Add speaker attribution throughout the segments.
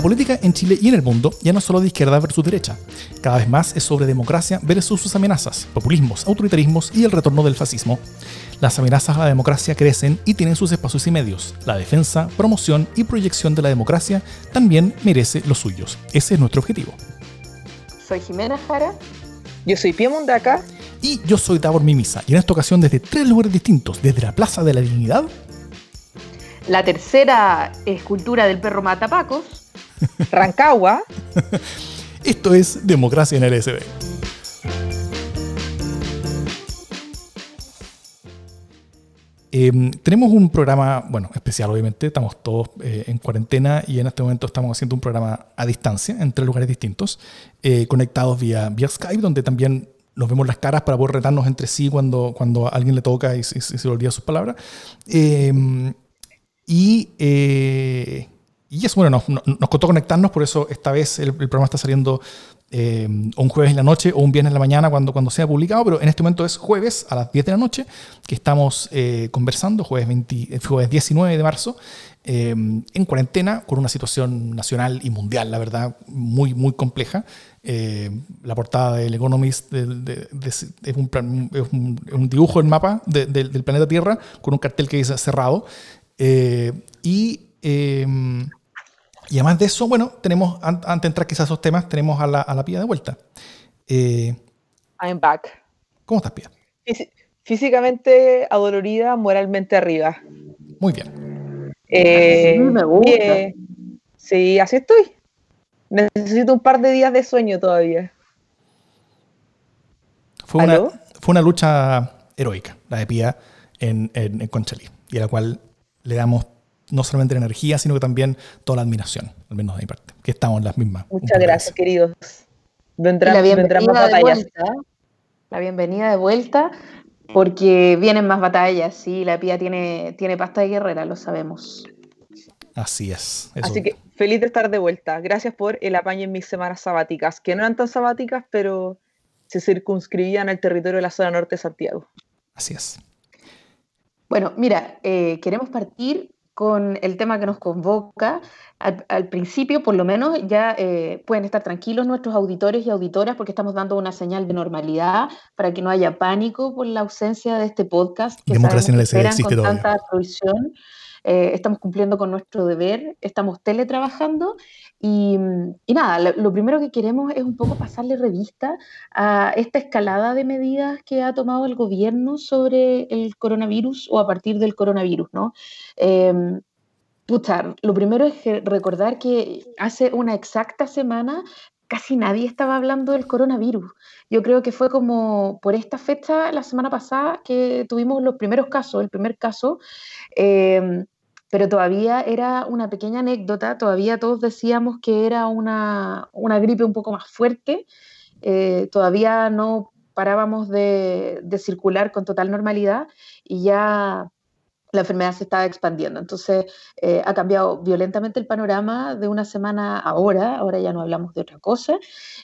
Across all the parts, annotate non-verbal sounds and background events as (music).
Speaker 1: La política en Chile y en el mundo ya no es solo de izquierda versus derecha. Cada vez más es sobre democracia versus sus amenazas, populismos, autoritarismos y el retorno del fascismo. Las amenazas a la democracia crecen y tienen sus espacios y medios. La defensa, promoción y proyección de la democracia también merece los suyos. Ese es nuestro objetivo.
Speaker 2: Soy Jimena Jara.
Speaker 3: Yo soy Pia Mundaca.
Speaker 1: Y yo soy Davor Mimisa. Y en esta ocasión desde tres lugares distintos, desde la Plaza de la Dignidad.
Speaker 2: La tercera escultura del perro Matapacos. (laughs)
Speaker 3: Rancagua.
Speaker 1: Esto es Democracia en LSD. Em, tenemos un programa, bueno, especial obviamente, estamos todos eh, en cuarentena y en este momento estamos haciendo un programa a distancia en tres lugares distintos, eh, conectados vía, vía Skype, donde también nos vemos las caras para poder retarnos entre sí cuando, cuando alguien le toca y, se olvida sus palabras. Em, y, eh, y eso, bueno, nos, costó conectarnos, por eso esta vez el, programa está saliendo eh, un jueves en la noche o un viernes en la mañana cuando, cuando sea publicado, pero en este momento es jueves a las 10 de la noche que estamos eh, conversando, jueves, 20, jueves 19 de marzo, eh, en cuarentena con una situación nacional y mundial, la verdad, muy, muy compleja. la portada del Economist es, un, es, un, dibujo del mapa del planeta Tierra con un cartel que dice cerrado. y y además de eso, bueno, tenemos, antes de entrar quizás a esos temas, tenemos a la, a la Pía de vuelta.
Speaker 3: Eh, I'm back.
Speaker 1: ¿Cómo estás, Pía?
Speaker 3: físicamente adolorida, moralmente arriba.
Speaker 1: Muy bien.
Speaker 3: Eh, sí, me gusta. Eh, sí, así estoy. Necesito un par de días de sueño todavía.
Speaker 1: Fue, una, fue una lucha heroica, la de Pía en, en, en Conchalí, y a la cual le damos no solamente la energía, sino que también toda la admiración, al menos de mi parte, que estamos en las mismas.
Speaker 3: Muchas gracias, queridos.
Speaker 2: Vendrán, la bienvenida más batallas. De vuelta, la bienvenida de vuelta, porque vienen más batallas, sí, la pía tiene, tiene pasta de guerrera, lo sabemos.
Speaker 1: Así es.
Speaker 3: Eso. Así que feliz de estar de vuelta. Gracias por el apaño en mis semanas sabáticas, que no eran tan sabáticas, pero se circunscribían al territorio de la zona norte de Santiago.
Speaker 1: Así es.
Speaker 2: Bueno, mira, eh, queremos partir con el tema que nos convoca. Al, principio, por lo menos, ya eh, pueden estar tranquilos nuestros auditores y auditoras porque estamos dando una señal de normalidad para que no haya pánico por la ausencia de este podcast que
Speaker 1: Democracia que existe
Speaker 2: con
Speaker 1: todavía.
Speaker 2: tanta. Eh, estamos cumpliendo con nuestro deber, estamos teletrabajando y, nada, lo, primero que queremos es un poco pasarle revista a esta escalada de medidas que ha tomado el gobierno sobre el coronavirus o a partir del coronavirus, ¿no? Eh, lo primero es recordar que hace una exacta semana casi nadie estaba hablando del coronavirus. Yo creo que fue como por esta fecha, la semana pasada, que tuvimos los primeros casos, el primer caso, eh, pero todavía era una pequeña anécdota, todavía todos decíamos que era una, una gripe un poco más fuerte, eh, todavía no parábamos de, de circular con total normalidad y ya la enfermedad se estaba expandiendo. Entonces, eh, ha cambiado violentamente el panorama de una semana a ahora, ahora ya no hablamos de otra cosa.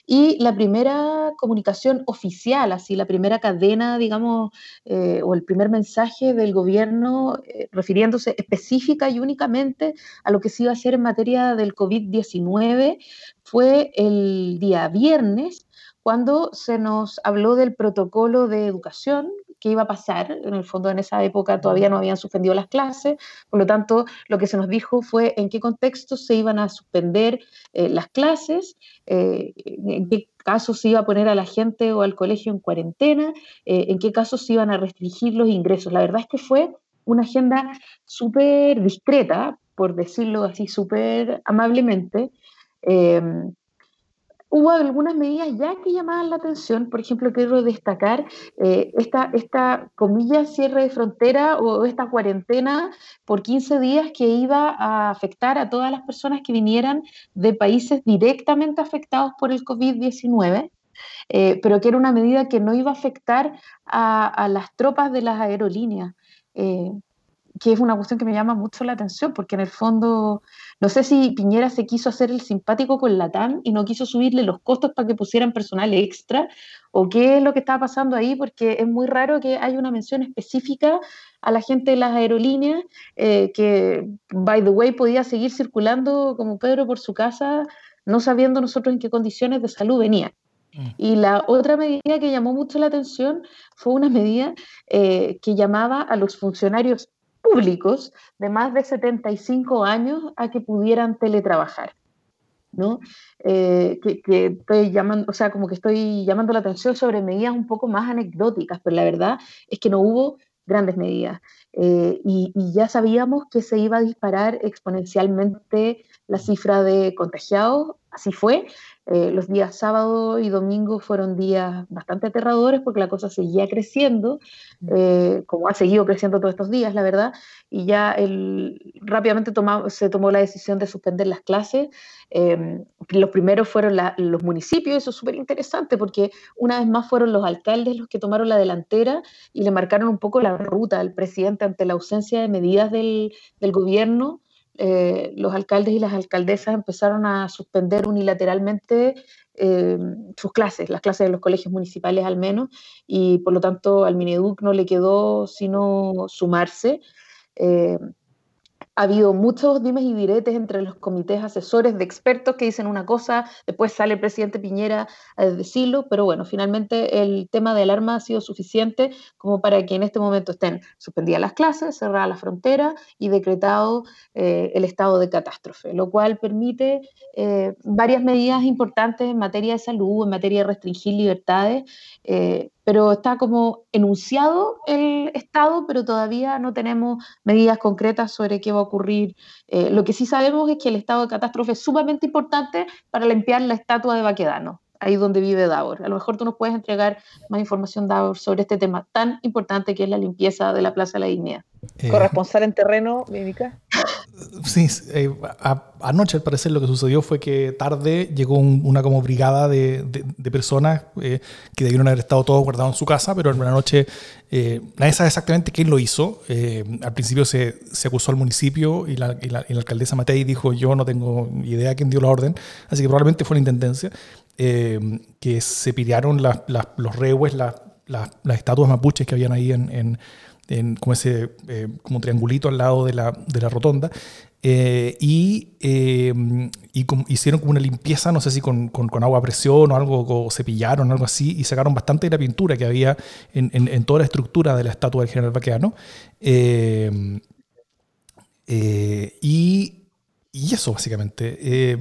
Speaker 2: Y la primera comunicación oficial, así, la primera cadena, digamos, eh, o el primer mensaje del gobierno eh, refiriéndose específica y únicamente a lo que se iba a hacer en materia del COVID-19 fue el día viernes cuando se nos habló del protocolo de educación qué iba a pasar. En el fondo, en esa época todavía no habían suspendido las clases, por lo tanto, lo que se nos dijo fue en qué contexto se iban a suspender eh, las clases, eh, en qué caso se iba a poner a la gente o al colegio en cuarentena, eh, en qué caso se iban a restringir los ingresos. La verdad es que fue una agenda súper discreta, por decirlo así, súper amablemente. Hubo algunas medidas ya que llamaban la atención. Por ejemplo, quiero destacar eh, esta, esta comilla cierre de frontera o esta cuarentena por 15 días que iba a afectar a todas las personas que vinieran de países directamente afectados por el COVID-19. Eh, pero que era una medida que no iba a afectar a, a las tropas de las aerolíneas. Eh, que es una cuestión que me llama mucho la atención, porque en el fondo, no sé si Piñera se quiso hacer el simpático con la TAM y no quiso subirle los costos para que pusieran personal extra, o qué es lo que estaba pasando ahí, porque es muy raro que haya una mención específica a la gente de las aerolíneas, eh, que, by the way, podía seguir circulando como Pedro por su casa, no sabiendo nosotros en qué condiciones de salud venía. Mm. Y la otra medida que llamó mucho la atención fue una medida eh, que llamaba a los funcionarios públicos de más de 75 años a que pudieran teletrabajar. ¿no? Eh, que, estoy llamando, o sea, como que estoy llamando la atención sobre medidas un poco más anecdóticas, pero la verdad es que no hubo grandes medidas. Eh, y, y, ya sabíamos que se iba a disparar exponencialmente la cifra de contagiados, así fue, eh, los días sábado y domingo fueron días bastante aterradores porque la cosa seguía creciendo, mm. eh, como ha seguido creciendo todos estos días, la verdad, y ya el, rápidamente se tomó la decisión de suspender las clases. Em, los primeros fueron los municipios, eso es súper interesante porque una vez más fueron los alcaldes los que tomaron la delantera y le marcaron un poco la ruta al presidente ante la ausencia de medidas del, del gobierno eh, los alcaldes y las alcaldesas empezaron a suspender unilateralmente eh, sus clases, las clases de los colegios municipales al menos, y por lo tanto al Mineduc no le quedó sino sumarse. Ha habido muchos dimes y diretes entre los comités asesores de expertos que dicen una cosa, después sale el presidente Piñera a decirlo, pero bueno, finalmente el tema de alarma ha sido suficiente como para que en este momento estén suspendidas las clases, cerrada la frontera y decretado eh, el estado de catástrofe, lo cual permite eh, varias medidas importantes en materia de salud, en materia de restringir libertades, eh, pero está como enunciado el Estado, pero todavía no tenemos medidas concretas sobre qué va a ocurrir. Eh, lo que sí sabemos es que el estado de catástrofe es sumamente importante para limpiar la estatua de Baquedano, ahí donde vive Davor. A lo mejor tú nos puedes entregar más información, Davor, sobre este tema tan importante que es la limpieza de la Plaza de la Dignidad.
Speaker 3: Corresponsal en terreno, Mímica.
Speaker 1: Sí, eh, anoche al parecer lo que sucedió fue que tarde llegó una como brigada de, personas eh, que debieron haber estado todos guardados en su casa, pero en una noche nadie sabe exactamente quién lo hizo. al principio se, acusó al municipio y la, alcaldesa Matei dijo yo no tengo idea quién dio la orden, así que probablemente fue la intendencia, que se pidieron los rehues, las, estatuas mapuches que habían ahí en, como ese eh, como triangulito al lado de la, de la rotonda. Eh, y, eh, y hicieron como una limpieza, no sé si con, con, agua a presión o algo, o cepillaron, algo así, y sacaron bastante de la pintura que había en, en, en toda la estructura de la estatua del general Baqueano. y y eso básicamente. Eh,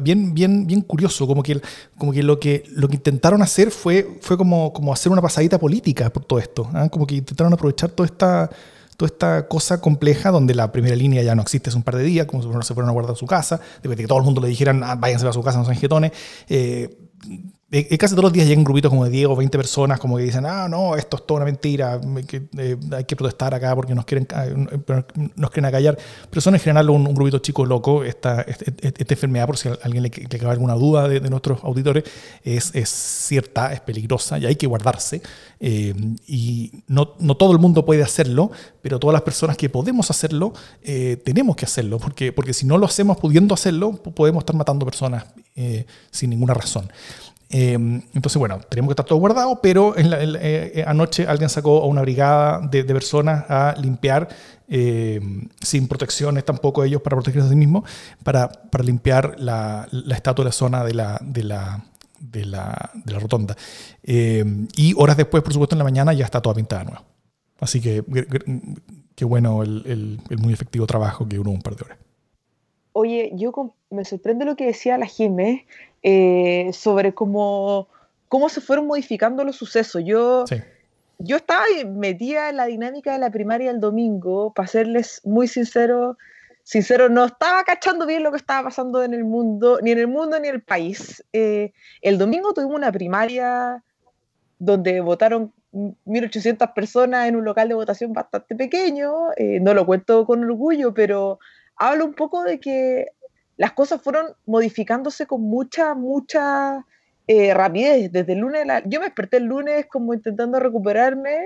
Speaker 1: bien, bien, bien curioso, como que, como que, lo, que lo que intentaron hacer fue, fue como, como hacer una pasadita política por todo esto. ¿ah? Como que intentaron aprovechar toda esta, toda esta cosa compleja donde la primera línea ya no existe hace un par de días, como si se fueron a guardar su casa, después de que todo el mundo le dijeran, ah, váyanse a su casa, no sean jetones. Eh, casi todos los días llegan grupitos como de 10 o 20 personas como que dicen, ah, no, esto es toda una mentira, eh, hay que protestar acá porque nos quieren, nos quieren acallar. Pero son en general un, grupito chico loco. Esta, este, este, enfermedad, por si a alguien le, le alguna duda de, nuestros auditores, es, cierta, es peligrosa y hay que guardarse. Eh, y no, no, todo el mundo puede hacerlo, pero todas las personas que podemos hacerlo, eh, tenemos que hacerlo, porque, porque si no lo hacemos pudiendo hacerlo, podemos estar matando personas sin ninguna razón. Em, entonces, bueno, tenemos que estar todo guardado, pero en eh, anoche alguien sacó a una brigada de, personas a limpiar, em, sin protecciones tampoco ellos para protegerse a sí mismos, para, limpiar la, estatua de la zona de la, de de de rotonda. Em, y horas después, por supuesto, en la mañana ya está toda pintada nueva. Así que qué bueno el, muy efectivo trabajo que duró un par de horas.
Speaker 3: Oye, yo me sorprende lo que decía la Jiménez eh, sobre cómo, cómo se fueron modificando los sucesos. Yo, yo estaba metida en la dinámica de la primaria el domingo, para serles muy sincero, sincero, no estaba cachando bien lo que estaba pasando en el mundo, ni en el mundo ni en el país. Eh, el domingo tuvimos una primaria donde votaron 1.800 personas en un local de votación bastante pequeño, eh, no lo cuento con orgullo, pero hablo un poco de que las cosas fueron modificándose con mucha, mucha eh, rapidez. Desde el lunes, yo me desperté el lunes como intentando recuperarme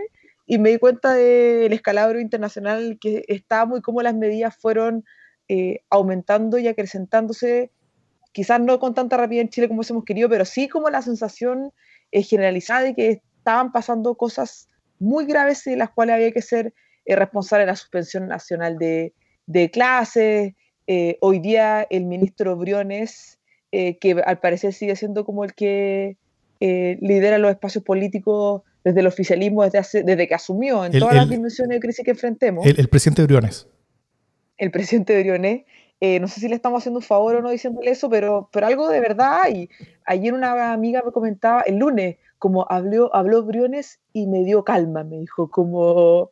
Speaker 3: y me di cuenta del escalabro internacional que estamos y cómo las medidas fueron eh, aumentando y acrecentándose, quizás no con tanta rapidez en Chile como hemos querido, pero sí como la sensación eh, generalizada de que estaban pasando cosas muy graves y de las cuales había que ser eh, responsable de la suspensión nacional de, de clases. hoy día el ministro Briones, que al parecer sigue siendo como el que lidera los espacios políticos desde el oficialismo desde, desde que asumió en todas las dimensiones de crisis que enfrentemos.
Speaker 1: El, presidente Briones.
Speaker 3: El presidente Briones. Eh, no sé si le estamos haciendo un favor o no diciéndole eso, pero, pero algo de verdad. Y ayer una amiga me comentaba, el lunes, como habló, habló Briones y me dio calma, me dijo, como...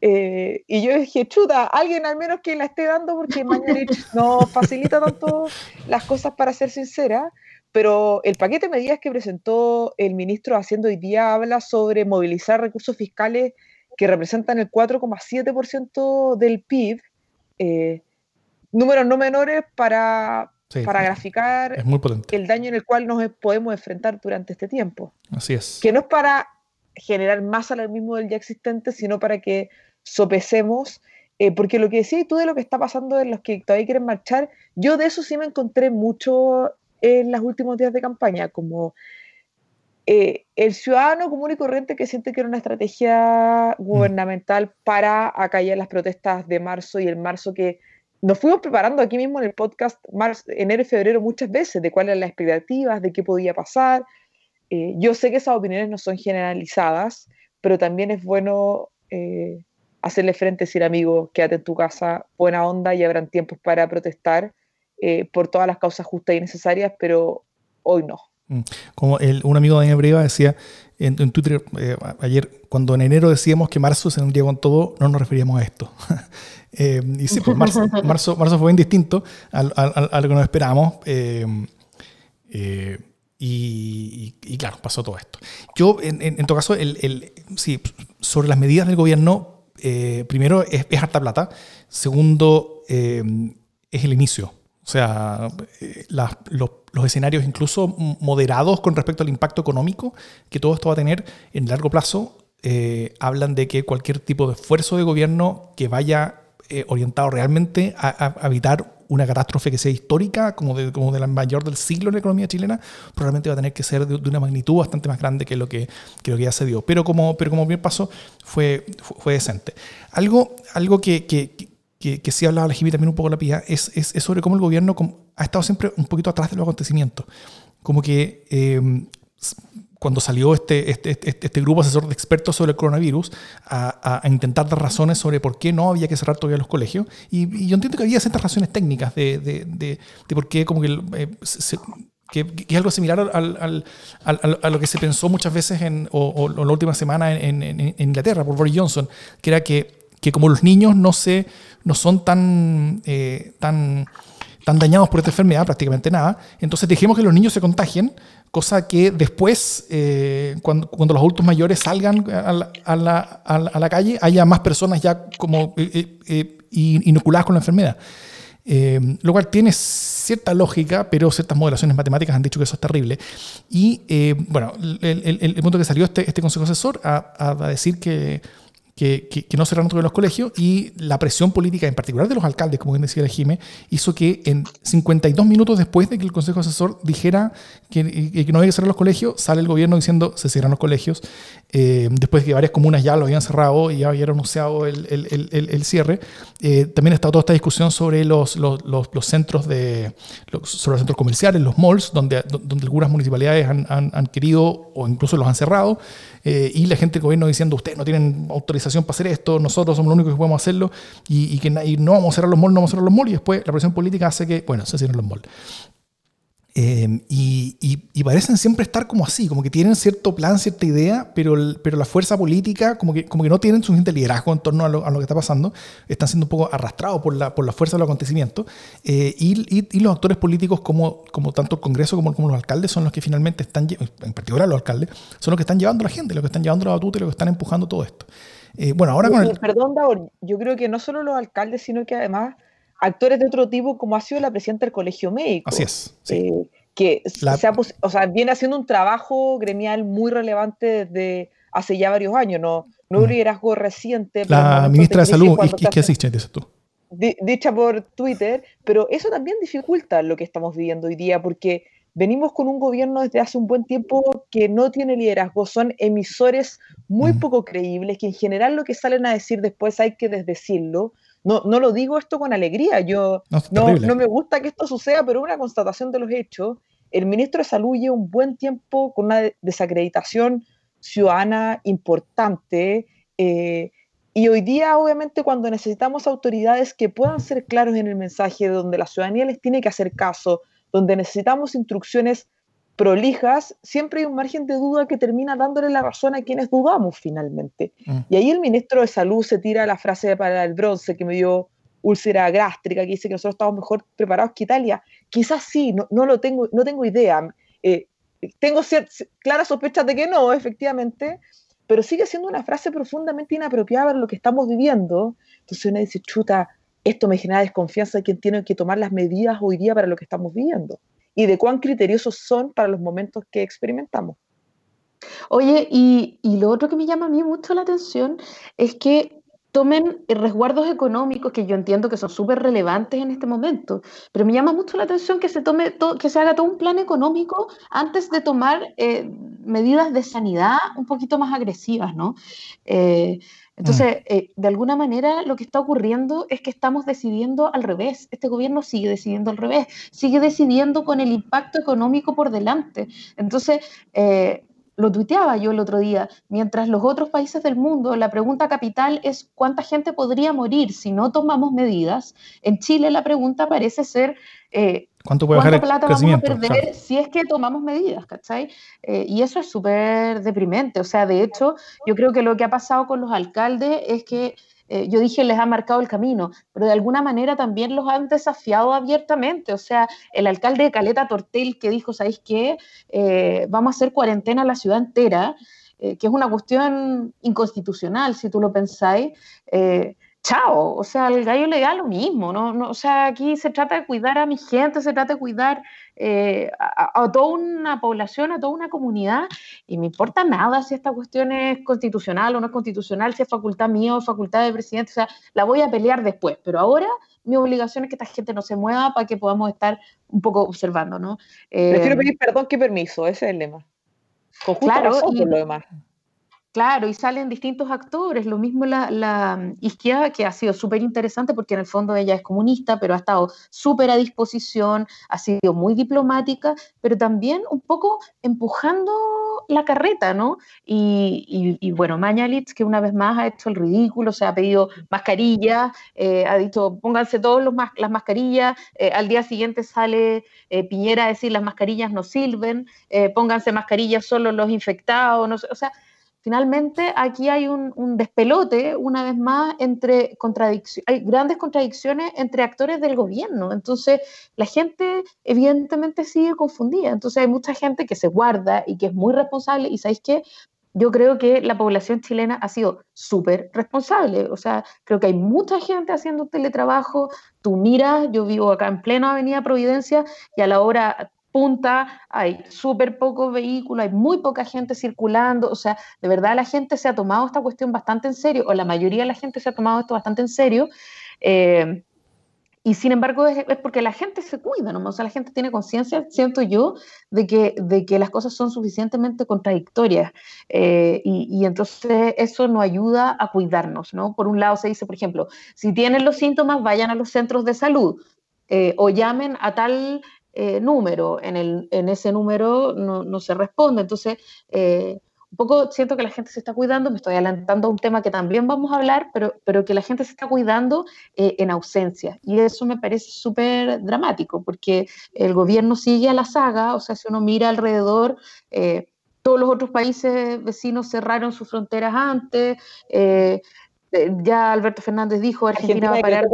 Speaker 3: Eh, y yo dije, chuta, alguien al menos que la esté dando, porque Mañalich (laughs) no facilita tanto las cosas para ser sincera. Pero el paquete de medidas que presentó el ministro Haciendo hoy día habla sobre movilizar recursos fiscales que representan el 4,7% del PIB, eh, números no menores para, para graficar el daño en el cual nos podemos enfrentar durante este tiempo.
Speaker 1: Así es.
Speaker 3: Que no es para generar más alarmismo del ya existente, sino para que sopesemos, eh, porque lo que decís tú de lo que está pasando en los que todavía quieren marchar, yo de eso sí me encontré mucho en los últimos días de campaña, como eh, el ciudadano común y corriente que siente que era una estrategia gubernamental para acallar las protestas de marzo y el marzo que nos fuimos preparando aquí mismo en el podcast marzo, enero y febrero muchas veces de cuáles eran las expectativas, de qué podía pasar. Eh, yo sé que esas opiniones no son generalizadas, pero también es bueno eh, hacerle frente, decir amigo, quédate en tu casa, buena onda y habrán tiempos para protestar eh, por todas las causas justas y necesarias, pero hoy no.
Speaker 1: Mm. Como el, un amigo de Daniel decía en, Twitter eh, ayer, cuando en enero decíamos que marzo se hundía con todo, no nos referíamos a esto. (laughs) eh, y sí, pues marzo, (laughs) marzo, marzo, fue bien distinto a, a, lo que nos esperábamos. Eh, y, claro, pasó todo esto. Yo, en, en, todo caso, el, el, sí, sobre las medidas del gobierno, primero es, es, harta plata. Segundo, es el inicio. O sea, eh, los, escenarios incluso moderados con respecto al impacto económico que todo esto va a tener en largo plazo, eh, hablan de que cualquier tipo de esfuerzo de gobierno que vaya eh, orientado realmente a, evitar una catástrofe que sea histórica, como de, como de la mayor del siglo en la economía chilena, probablemente va a tener que ser de, una magnitud bastante más grande que lo que, que, lo que ya se dio. Pero como, pero como bien pasó, fue, fue, decente. Algo, algo que, que que, que sí hablaba la Jimmy también un poco la pía, es, es, sobre cómo el gobierno ha estado siempre un poquito atrás de los acontecimientos. Como que eh, cuando salió este, este, este, este, grupo asesor de expertos sobre el coronavirus a, a, intentar dar razones sobre por qué no había que cerrar todavía los colegios. Y, yo entiendo que había ciertas razones técnicas de, de, de, de por qué como que, eh, que, es algo similar al, al, al, a lo que se pensó muchas veces en, o, o, la última semana en, en, en, Inglaterra por Boris Johnson, que era que, que como los niños no se no son tan, eh, tan, tan dañados por esta enfermedad, prácticamente nada. Entonces dejemos que los niños se contagien, cosa que después, eh, cuando, cuando, los adultos mayores salgan a la, a, la, a la, calle, haya más personas ya como eh, inoculadas con la enfermedad. lo cual tiene cierta lógica, pero ciertas modelaciones matemáticas han dicho que eso es terrible. Y bueno, el, el, el, punto que salió este, este consejo asesor a, a decir que que, que, no cerraron todos los colegios y la presión política, en particular de los alcaldes, como bien decía el Jime, hizo que en 52 minutos después de que el Consejo Asesor dijera que, que no había que cerrar los colegios, sale el gobierno diciendo se cierran los colegios, eh, después de que varias comunas ya lo habían cerrado y ya habían anunciado el, el, el, el cierre. Eh, también estado toda esta discusión sobre los, los, los, centros de, sobre los centros comerciales, los malls, donde, donde algunas municipalidades han, han, han querido o incluso los han cerrado. Eh, y la gente del gobierno diciendo, ustedes no tienen autorización para hacer esto, nosotros somos los únicos que podemos hacerlo, y, que no vamos a cerrar los malls, no vamos a cerrar los malls, y después la presión política hace que, bueno, se cierren los malls. Em, y, y, parecen siempre estar como así, como que tienen cierto plan, cierta idea, pero, pero la fuerza política como que, como que no tienen suficiente liderazgo en torno a lo, a lo, que está pasando, están siendo un poco arrastrados por la, por la fuerza de los acontecimientos, eh, y, y, los actores políticos como, como tanto el Congreso como, como, los alcaldes son los que finalmente están, en particular los alcaldes, son los que están llevando a la gente, los que están llevando la batuta y los que están empujando todo esto.
Speaker 3: Eh, bueno, ahora con el... Perdón, Davor, yo creo que no solo los alcaldes, sino que además actores de otro tipo, como ha sido la presidenta del Colegio Médico.
Speaker 1: Así es.
Speaker 3: Eh, que o sea, viene haciendo un trabajo gremial muy relevante desde hace ya varios años. No, nuevo mm. liderazgo reciente.
Speaker 1: La ministra de, Salud, qué asiste, dices tú.
Speaker 3: Dicha por Twitter, pero eso también dificulta lo que estamos viviendo hoy día, porque venimos con un gobierno desde hace un buen tiempo que no tiene liderazgo, son emisores muy mm. poco creíbles, que en general lo que salen a decir después hay que desdecirlo. No, no lo digo esto con alegría, yo no, no, me gusta que esto suceda, pero una constatación de los hechos. El ministro de Salud lleva un buen tiempo con una desacreditación ciudadana importante. Eh, y hoy día, obviamente, cuando necesitamos autoridades que puedan ser claros en el mensaje, donde la ciudadanía les tiene que hacer caso, donde necesitamos instrucciones prolijas, siempre hay un margen de duda que termina dándole la razón a quienes dudamos finalmente. Mm. Y ahí el ministro de Salud se tira la frase para el bronce que me dio úlcera gástrica, que dice que nosotros estamos mejor preparados que Italia. Quizás sí, no, no lo tengo, no tengo idea. Eh, tengo claras sospechas de que no, efectivamente, pero sigue siendo una frase profundamente inapropiada para lo que estamos viviendo. Entonces uno dice, chuta, esto me genera desconfianza de quien tiene que tomar las medidas hoy día para lo que estamos viviendo y de cuán criteriosos son para los momentos que experimentamos.
Speaker 2: Oye, y, y lo otro que me llama a mí mucho la atención es que tomen resguardos económicos que yo entiendo que son súper relevantes en este momento, pero me llama mucho la atención que se tome que se haga todo un plan económico antes de tomar eh, medidas de sanidad un poquito más agresivas, ¿no? Eh, entonces, mm. eh, de alguna manera lo que está ocurriendo es que estamos decidiendo al revés. Este gobierno sigue decidiendo al revés, sigue decidiendo con el impacto económico por delante. Entonces, lo tuiteaba yo el otro día, mientras los otros países del mundo, la pregunta capital es cuánta gente podría morir si no tomamos medidas. En Chile la pregunta parece ser eh, ¿Cuánto puede ¿cuánta plata vamos a perder si es que tomamos medidas? ¿cachai? Eh, y eso es súper deprimente. O sea, de hecho, yo creo que lo que ha pasado con los alcaldes es que eh, yo dije, les ha marcado el camino, pero de alguna manera también los han desafiado abiertamente. O sea, el alcalde de Caleta Tortel que dijo, ¿sabéis qué? Eh, vamos a hacer cuarentena a la ciudad entera, eh, que es una cuestión inconstitucional, si tú lo pensáis chao, o sea, el gallo le da lo mismo, ¿no? no o sea, aquí se trata de cuidar a mi gente, se trata de cuidar eh, a, toda una población, a toda una comunidad, y me importa nada si esta cuestión es constitucional o no es constitucional, si es facultad mía o facultad del presidente, o sea, la voy a pelear después, pero ahora mi obligación es que esta gente no se mueva para que podamos estar un poco observando, ¿no?
Speaker 3: Prefiero eh, pedir perdón que permiso, ese es el lema.
Speaker 2: Con claro, por lo demás. Claro, y salen distintos actores. Lo mismo la, izquierda, que ha sido súper interesante porque en el fondo ella es comunista, pero ha estado súper a disposición, ha sido muy diplomática, pero también un poco empujando la carreta, ¿no? Y, y, bueno, Mañalitz, que una vez más ha hecho el ridículo, se ha pedido mascarillas, eh, ha dicho pónganse todos los las mascarillas, eh, al día siguiente sale eh, Piñera a decir las mascarillas no sirven, pónganse mascarillas solo los infectados, no sé, o sea Finalmente, aquí hay un, despelote, una vez más, entre contradicciones, hay grandes contradicciones entre actores del gobierno. Entonces, la gente evidentemente sigue confundida. Entonces, hay mucha gente que se guarda y que es muy responsable. Y sabéis qué? Yo creo que la población chilena ha sido súper responsable. O sea, creo que hay mucha gente haciendo teletrabajo. Tú miras, yo vivo acá en pleno Avenida Providencia y a la hora punta, hay súper pocos vehículos, hay muy poca gente circulando, o sea, de verdad la gente se ha tomado esta cuestión bastante en serio, o la mayoría de la gente se ha tomado esto bastante en serio, eh, y sin embargo es, porque la gente se cuida, ¿no? o sea, la gente tiene conciencia, siento yo, de que, de que las cosas son suficientemente contradictorias, eh, y, entonces eso nos ayuda a cuidarnos, ¿no? Por un lado se dice, por ejemplo, si tienen los síntomas, vayan a los centros de salud, eh, o llamen a tal eh, número, en, el, en, ese número no, no se responde. Entonces, eh, un poco siento que la gente se está cuidando, me estoy adelantando a un tema que también vamos a hablar, pero, pero que la gente se está cuidando eh, en ausencia. Y eso me parece súper dramático, porque el gobierno sigue a la saga, o sea, si uno mira alrededor, todos los otros países vecinos cerraron sus fronteras antes. ya Alberto Fernández dijo, Argentina, va a parar.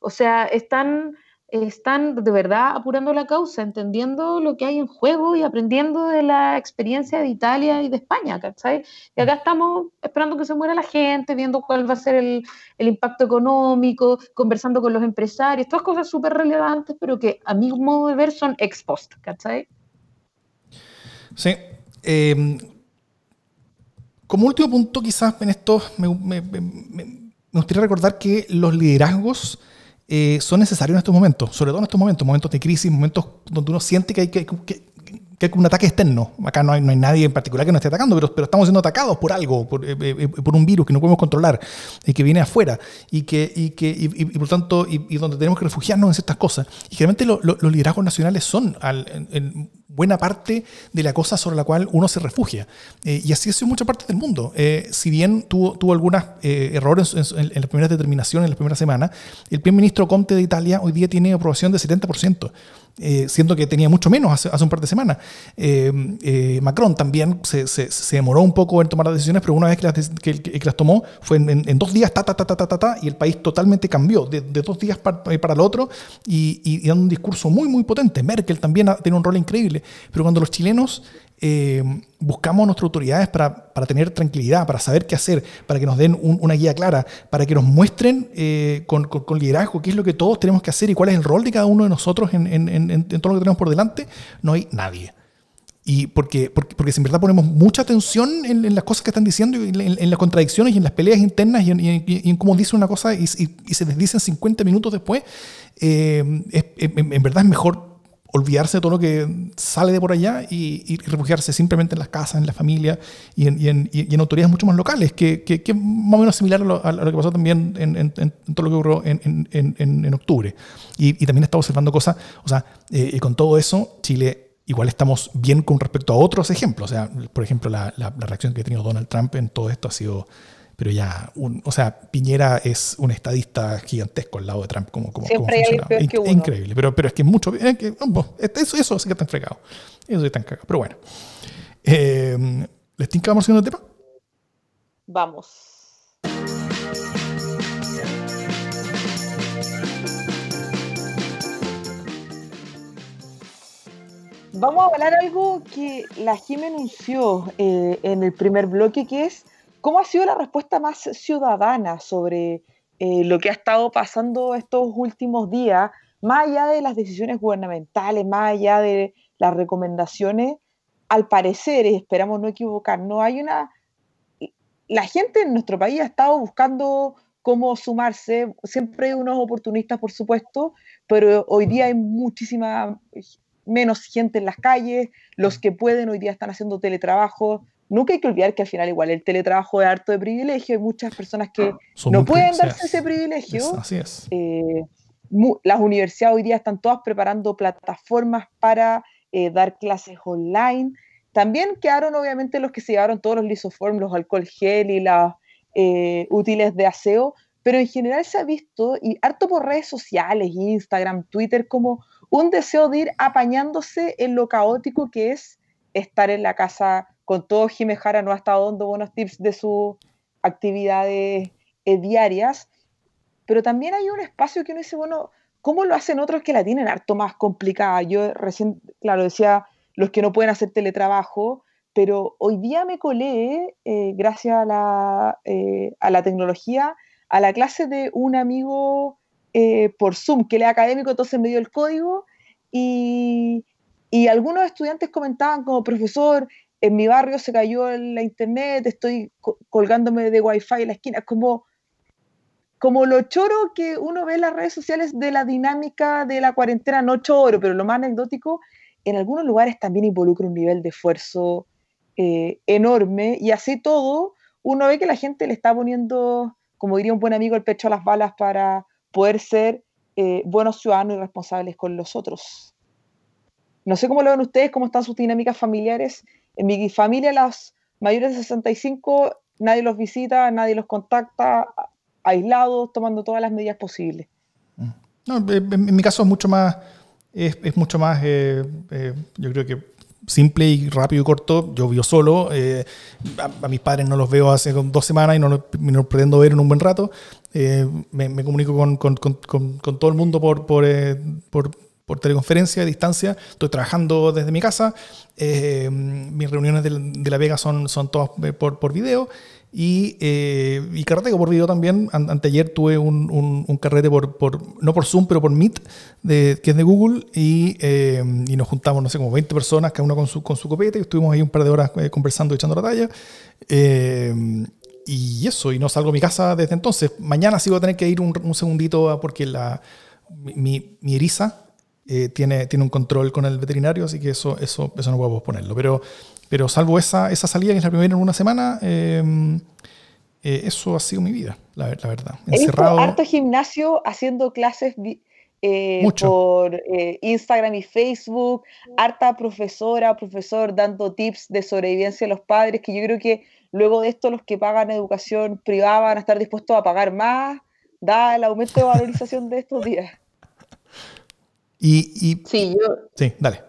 Speaker 2: O sea, están están de verdad apurando la causa, entendiendo lo que hay en juego y aprendiendo de la experiencia de Italia y de España, ¿cachai? Y acá estamos esperando que se muera la gente, viendo cuál va a ser el, impacto económico, conversando con los empresarios, todas cosas súper relevantes, pero que a mi modo de ver son ex post, ¿cachai?
Speaker 1: Sí. Em, como último punto, quizás en esto me, gustaría recordar que los liderazgos eh, son necesarios en estos momentos, sobre todo en estos momentos, momentos de crisis, momentos donde uno siente que hay que, un ataque externo. Acá no hay, no hay, nadie en particular que nos esté atacando, pero, pero estamos siendo atacados por algo, por, eh, eh, por un virus que no podemos controlar y que viene afuera y que, y que y, por tanto, y, donde tenemos que refugiarnos en ciertas cosas. Y generalmente los liderazgos nacionales son en, buena parte de la cosa sobre la cual uno se refugia. Eh, y así sido en muchas partes del mundo. si bien tuvo, tuvo algunos errores en, las primeras determinaciones, en las primeras semanas, el primer ministro Conte de Italia hoy día tiene aprobación de 70%. Eh, siendo que tenía mucho menos hace, un par de semanas. Eh, eh, Macron también se, se, demoró un poco en tomar las decisiones, pero una vez que las, que, las tomó fue en, dos días, ta, ta, ta, ta, ta, ta, y el país totalmente cambió de, dos días para, para el otro y, y, dando un discurso muy, muy potente. Merkel también tiene un rol increíble, pero cuando los chilenos eh, buscamos a nuestras autoridades para, para, tener tranquilidad, para saber qué hacer, para que nos den una guía clara, para que nos muestren eh, con, con, liderazgo qué es lo que todos tenemos que hacer y cuál es el rol de cada uno de nosotros en, en, en, todo lo que tenemos por delante, no hay nadie. Y porque, porque, porque si en verdad ponemos mucha atención en, las cosas que están diciendo, y en, las contradicciones y en las peleas internas y en, cómo dice una cosa y, y, se desdicen 50 minutos después, eh, en verdad es mejor olvidarse de todo lo que sale de por allá y, refugiarse simplemente en las casas, en la familia y en, y autoridades mucho más locales, que, que, que, más o menos similar a lo, que pasó también en, todo lo que ocurrió en, octubre. Y, también está observando cosas, o sea, eh, y con todo eso, Chile igual estamos bien con respecto a otros ejemplos. O sea, por ejemplo, la, la reacción que ha tenido Donald Trump en todo esto ha sido pero ya, o sea, Piñera es un estadista gigantesco al lado de Trump, como, como,
Speaker 3: Siempre
Speaker 1: Increíble, pero, pero es que es mucho, que, eso, eso sí que está fregado, eso sí está cagado, pero bueno. Eh, ¿Les tinca vamos el tema?
Speaker 3: Vamos. Vamos a hablar algo que la Jim anunció eh, en el primer bloque, que es ¿Cómo ha sido la respuesta más ciudadana sobre eh, lo que ha estado pasando estos últimos días, más allá de las decisiones gubernamentales, más allá de las recomendaciones? Al parecer, y esperamos no equivocarnos, hay una... La gente en nuestro país ha estado buscando cómo sumarse, siempre hay unos oportunistas, por supuesto, pero hoy día hay muchísima menos gente en las calles, los que pueden hoy día están haciendo teletrabajo, nunca hay que olvidar que al final igual el teletrabajo es harto de privilegio, hay muchas personas que ah, no pueden darse ese privilegio.
Speaker 1: así es.
Speaker 3: Eh, las universidades hoy día están todas preparando plataformas para eh, dar clases online. También quedaron obviamente los que se llevaron todos los lisoform, los alcohol gel y las eh, útiles de aseo, pero en general se ha visto, y harto por redes sociales, Instagram, Twitter, como un deseo de ir apañándose en lo caótico que es estar en la casa con todo Jimé Jara no ha estado dando buenos tips de sus actividades eh, diarias, pero también hay un espacio que uno dice, bueno, ¿cómo lo hacen otros que la tienen harto más complicada? Yo recién, claro, decía los que no pueden hacer teletrabajo, pero hoy día me colé, eh, gracias a la, eh, a la tecnología, a la clase de un amigo por Zoom, que él es académico, entonces me dio el código y, y algunos estudiantes comentaban como profesor, en mi barrio se cayó la internet, estoy colgándome de wifi en la esquina, como, como lo choro que uno ve en las redes sociales de la dinámica de la cuarentena, no choro, pero lo más anecdótico, en algunos lugares también involucra un nivel de esfuerzo eh, enorme y así todo, uno ve que la gente le está poniendo, como diría un buen amigo, el pecho a las balas para poder ser eh, buenos ciudadanos y responsables con los otros. No sé cómo lo ven ustedes, cómo están sus dinámicas familiares en mi familia, las mayores de 65, nadie los visita, nadie los contacta, aislados, tomando todas las medidas posibles.
Speaker 1: Mm. No, en mi caso es mucho más, es, mucho más, eh, eh, yo creo que simple y rápido y corto. Yo vivo solo. Eh, a, mis padres no los veo hace dos semanas y no los, pretendo ver en un buen rato. me, comunico con, con, con, con, todo el mundo por, por, por, por teleconferencia a distancia. Estoy trabajando desde mi casa. Eh, mis reuniones de, La Vega son, son todas eh, por, por video. y, eh, y carrete por video también. anteayer tuve un, un, carrete por, por, no por Zoom, pero por Meet, de, que es de Google, y, eh, y, nos juntamos, no sé, como 20 personas, cada uno con su, con su copete, y estuvimos ahí un par de horas eh, conversando echando la talla. y eso, y no salgo de mi casa desde entonces. Mañana sí voy a tener que ir un, un segundito porque la, mi, mi eriza tiene, tiene un control con el veterinario, así que eso, eso, eso no puedo posponerlo. Pero pero salvo esa, esa salida, que es la primera en una semana, em, eh, eso ha sido mi vida, la, verdad.
Speaker 3: Encerrado. He harto gimnasio haciendo clases eh, por eh, Instagram y Facebook, harta profesora, profesor dando tips de sobrevivencia a los padres, que yo creo que luego de esto los que pagan educación privada van a estar dispuestos a pagar más, da el aumento de valorización de estos días.
Speaker 1: Y, y,
Speaker 2: sí, yo...
Speaker 1: Sí, dale.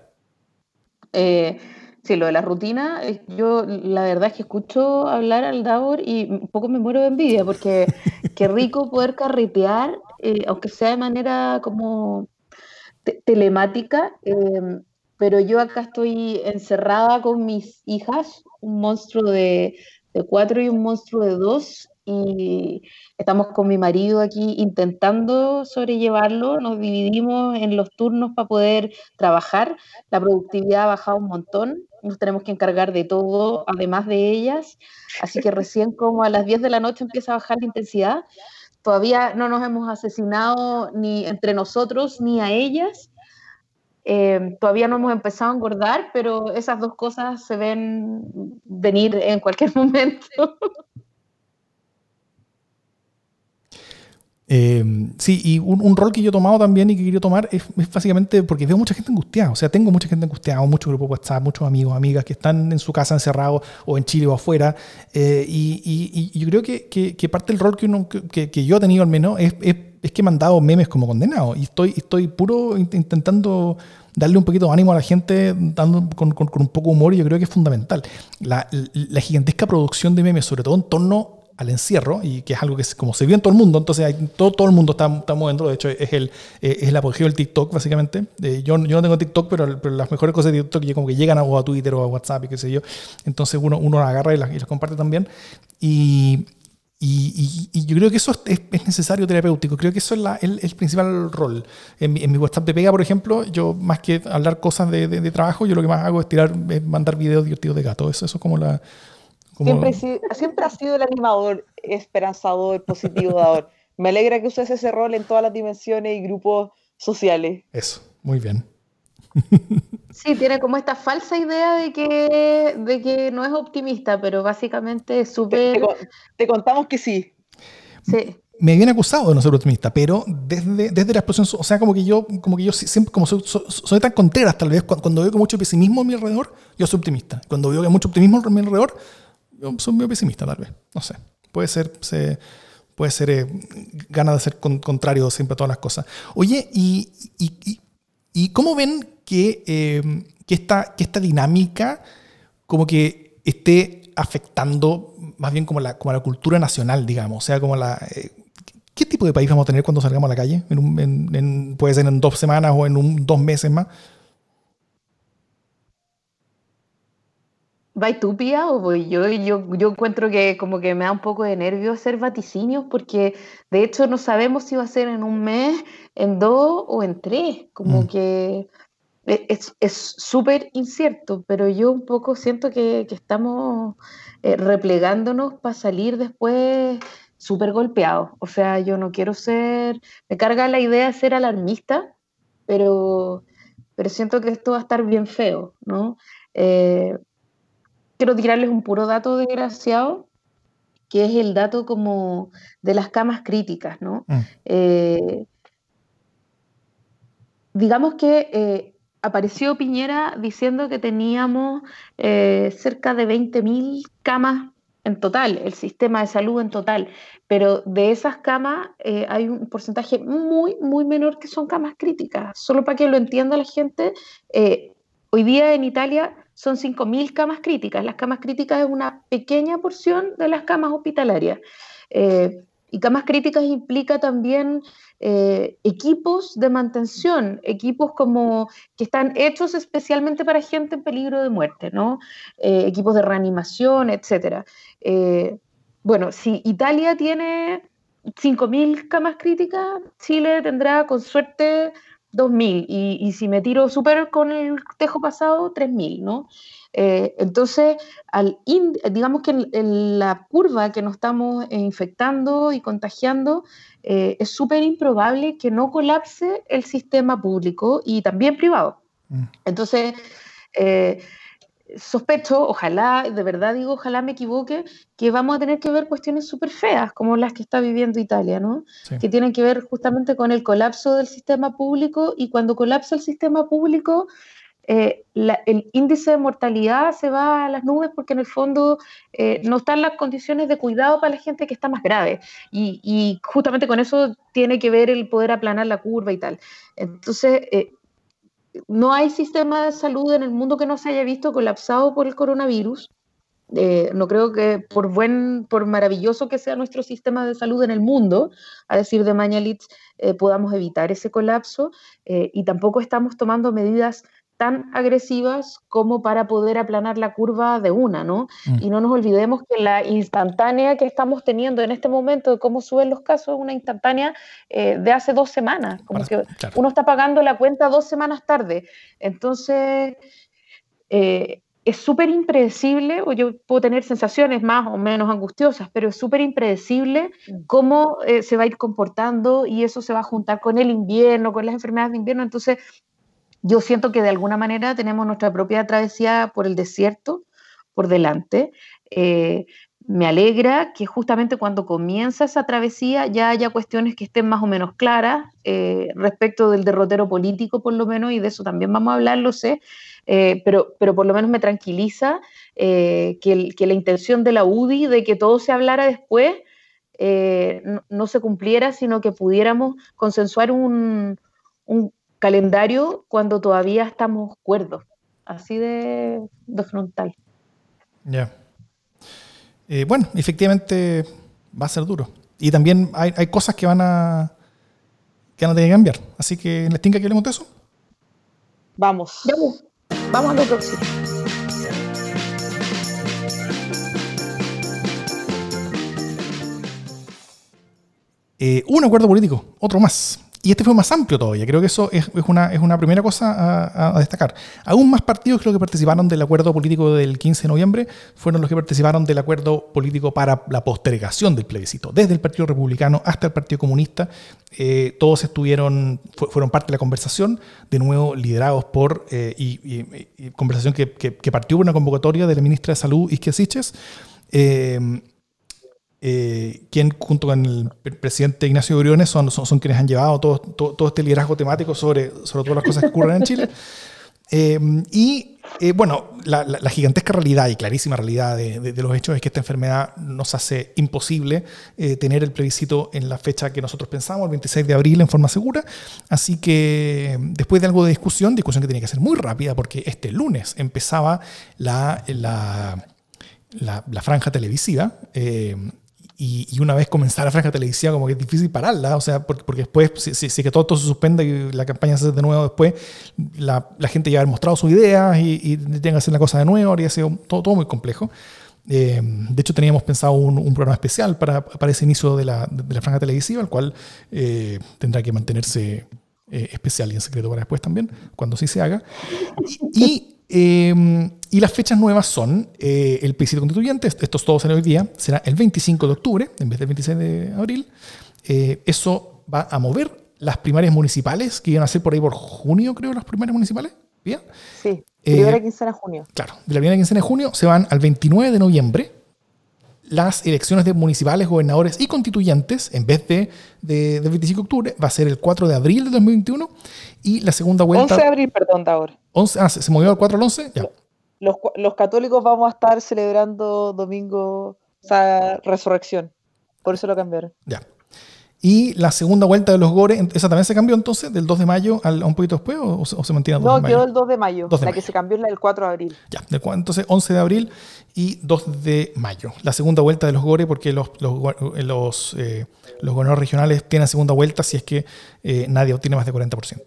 Speaker 2: Sí, lo de la rutina, eh, yo la verdad es que escucho hablar al Davor y un poco me muero de envidia porque (laughs) qué rico poder carretear, eh, aunque sea de manera como telemática, em, pero yo acá estoy encerrada con mis hijas, un monstruo de, de cuatro y un monstruo de dos, y estamos con mi marido aquí intentando sobrellevarlo, nos dividimos en los turnos para poder trabajar, la productividad ha bajado un montón, nos tenemos que encargar de todo, además de ellas, así que recién como a las 10 de la noche empieza a bajar la intensidad, todavía no nos hemos asesinado ni entre nosotros ni a ellas, eh, todavía no hemos empezado a engordar, pero esas dos cosas se ven venir en cualquier (laughs) momento.
Speaker 1: Eh, sí, y un, rol que yo he tomado también y que quería tomar es, básicamente porque veo mucha gente angustiada. O sea, tengo mucha gente angustiada, muchos grupos WhatsApp, muchos amigos, amigas que están en su casa encerrados o en Chile o afuera. Eh, y, yo creo que, que, parte del rol que, uno, que, que, yo he tenido al menos es, es, es, que he mandado memes como condenado. Y estoy, estoy puro intentando darle un poquito de ánimo a la gente, dando con, con, un poco de humor, y yo creo que es fundamental. La, la gigantesca producción de memes, sobre todo en torno al encierro, y que es algo que como se vio en todo el mundo, entonces hay, todo, todo el mundo está, está moviendo, de hecho es el, eh, es el apogeo del TikTok básicamente. Eh, yo, yo no tengo TikTok, pero, pero, las mejores cosas de TikTok como que llegan a, a, Twitter o a WhatsApp y qué sé yo, entonces uno, uno las agarra y las, y las comparte también. Y, y, y, yo creo que eso es, es, necesario terapéutico. Creo que eso es la, el, el, principal rol. En mi, en mi, WhatsApp de pega, por ejemplo, yo más que hablar cosas de, de, de, trabajo, yo lo que más hago es tirar, es mandar videos divertidos de gato. Eso, eso es como la,
Speaker 3: Siempre, siempre ha sido el animador esperanzador, positivo, Me alegra que uses ese rol en todas las dimensiones y grupos sociales.
Speaker 1: Eso, muy bien.
Speaker 2: Sí, tiene como esta falsa idea de que, de que no es optimista, pero básicamente es súper...
Speaker 3: Te, contamos que sí.
Speaker 2: Sí.
Speaker 1: Me viene acusado de no ser optimista, pero desde, desde la explosión, o sea, como que yo, como que yo siempre, como soy, soy, tan contreras tal vez, cuando veo que mucho pesimismo a mi alrededor, yo soy optimista. Cuando veo que hay mucho optimismo a mi alrededor, soy muy pesimista tal vez, no sé. Puede ser, se, puede ser eh, gana de ser contrario siempre a todas las cosas. Oye, ¿y, y, y, cómo ven que, eh, que, esta, que esta dinámica como que esté afectando más bien como la, como la cultura nacional, digamos? O sea, como la... Eh, ¿Qué tipo de país vamos a tener cuando salgamos a la calle? En puede ser en dos semanas o en un, dos meses más.
Speaker 2: ¿Vai tú, Pía, o voy yo? yo? Yo encuentro que como que me da un poco de nervio hacer vaticinios porque de hecho no sabemos si va a ser en un mes, en dos o en tres. Como mm. que e, es súper incierto, pero yo un poco siento que, que estamos eh, replegándonos para salir después súper golpeados. O sea, yo no quiero ser, me carga la idea de ser alarmista, pero, pero siento que esto va a estar bien feo, ¿no? Eh, quiero tirarles un puro dato desgraciado, que es el dato como de las camas críticas, ¿no? Mm. Eh, digamos que eh, apareció Piñera diciendo que teníamos eh, cerca de 20.000 camas en total, el sistema de salud en total, pero de esas camas hay un porcentaje muy, muy menor que son camas críticas. Solo para que lo entienda la gente, hoy día en Italia son 5.000 camas críticas. Las camas críticas es una pequeña porción de las camas hospitalarias. Eh, y camas críticas implica también eh, equipos de mantención, equipos como que están hechos especialmente para gente en peligro de muerte, ¿no? Eh, equipos de reanimación, etc. bueno, si Italia tiene 5.000 camas críticas, Chile tendrá con suerte 2.000 y, y si me tiro súper con el tejo pasado, 3.000, ¿no? Eh, entonces, al digamos que en, la curva que nos estamos infectando y contagiando, eh, es súper improbable que no colapse el sistema público y también privado. Mm. Entonces, eh, sospecho, ojalá, de verdad digo, ojalá me equivoque, que vamos a tener que ver cuestiones súper feas como las que está viviendo Italia, ¿no? Que tienen que ver justamente con el colapso del sistema público y cuando colapsa el sistema público, eh, el índice de mortalidad se va a las nubes porque en el fondo eh, no están las condiciones de cuidado para la gente que está más grave. Y, justamente con eso tiene que ver el poder aplanar la curva y tal. Entonces, eh, no hay sistema de salud en el mundo que no se haya visto colapsado por el coronavirus. no creo que por buen, por maravilloso que sea nuestro sistema de salud en el mundo, a decir de Mañalitz, podamos evitar ese colapso y tampoco estamos tomando medidas tan agresivas como para poder aplanar la curva de una, ¿no? Mm. Y no nos olvidemos que la instantánea que estamos teniendo en este momento de cómo suben los casos es una instantánea eh, de hace dos semanas, como que uno está pagando la cuenta dos semanas tarde. Entonces, eh, es súper impredecible, o yo puedo tener sensaciones más o menos angustiosas, pero es súper impredecible mm. cómo eh, se va a ir comportando y eso se va a juntar con el invierno, con las enfermedades de invierno. Entonces, yo siento que de alguna manera tenemos nuestra propia travesía por el desierto por delante. Eh, me alegra que justamente cuando comienza esa travesía ya haya cuestiones que estén más o menos claras eh, respecto del derrotero político, por lo menos, y de eso también vamos a hablar, lo sé, eh, pero, pero por lo menos me tranquiliza que, la intención de la UDI de que todo se hablara después no, se cumpliera, sino que pudiéramos consensuar un, un calendario cuando todavía estamos cuerdos, así de, frontal.
Speaker 1: Ya. Eh, bueno, efectivamente va a ser duro. Y también hay, cosas que van a que van a tener que cambiar. Así que les tenga que hablemos de eso.
Speaker 2: Vamos. Vamos, vamos a lo próximo.
Speaker 1: Eh, un acuerdo político, otro más. Y este fue más amplio todavía. Creo que eso es, una, es una, primera cosa a, destacar. Aún más partidos creo que participaron del acuerdo político del 15 de noviembre fueron los que participaron del acuerdo político para la postergación del plebiscito. Desde el Partido Republicano hasta el Partido Comunista, eh, todos estuvieron, fueron parte de la conversación, de nuevo liderados por, eh, y, conversación que, partió por una convocatoria de la ministra de Salud, Isquia eh, quien junto con el presidente Ignacio Briones son, son, quienes han llevado todo, todo, este liderazgo temático sobre, sobre todas las cosas que ocurren en Chile. (laughs) Eh, y eh, bueno, la, gigantesca realidad y clarísima realidad de, los hechos es que esta enfermedad nos hace imposible tener el plebiscito en la fecha que nosotros pensamos, el 26 de abril, en forma segura. Así que después de algo de discusión, discusión que tenía que ser muy rápida porque este lunes empezaba la, la, la franja televisiva. Y, una vez comenzara la franja televisiva, como que es difícil pararla, o sea, porque, después, si, si, que todo, todo, se suspende y la campaña se hace de nuevo después, la, la gente ya ha mostrado sus ideas y, y que hacer la cosa de nuevo, habría sido todo, todo muy complejo. Eh, de hecho, teníamos pensado un, un programa especial para, para, ese inicio de la, de la franja televisiva, el cual eh, tendrá que mantenerse eh, especial y en secreto para después también, cuando sí se haga. Y Em, y las fechas nuevas son eh, el plebiscito constituyente, estos todos en hoy día, será el 25 de octubre en vez del 26 de abril. Eh, eso va a mover las primarias municipales, que iban a ser por ahí por junio, creo, las primarias municipales. ¿Bien?
Speaker 2: Sí, primera eh, quincena de junio.
Speaker 1: Claro, de la primera quincena de junio se van al 29 de noviembre las elecciones de municipales, gobernadores y constituyentes, en vez de, de, 25 de octubre, va a ser el 4 de abril de 2021 y la segunda vuelta...
Speaker 2: 11 de abril, perdón, ahora.
Speaker 1: 11, ah, ¿se, movió al 4 al 11? Ya.
Speaker 3: Los, los, católicos vamos a estar celebrando domingo, o sea, resurrección. Por eso lo cambiaron.
Speaker 1: Ya. Y la segunda vuelta de los Gores, ¿esa también se cambió entonces del 2 de mayo al, a un poquito después o, se, mantiene
Speaker 3: el 2 no, quedó el 2 de mayo. la que se cambió es la del 4 de abril.
Speaker 1: Ya, entonces 11 de abril y 2 de mayo. La segunda vuelta de los Gores porque los, los, los, eh, los gobernadores regionales tienen segunda vuelta si es que eh, nadie obtiene más de 40%.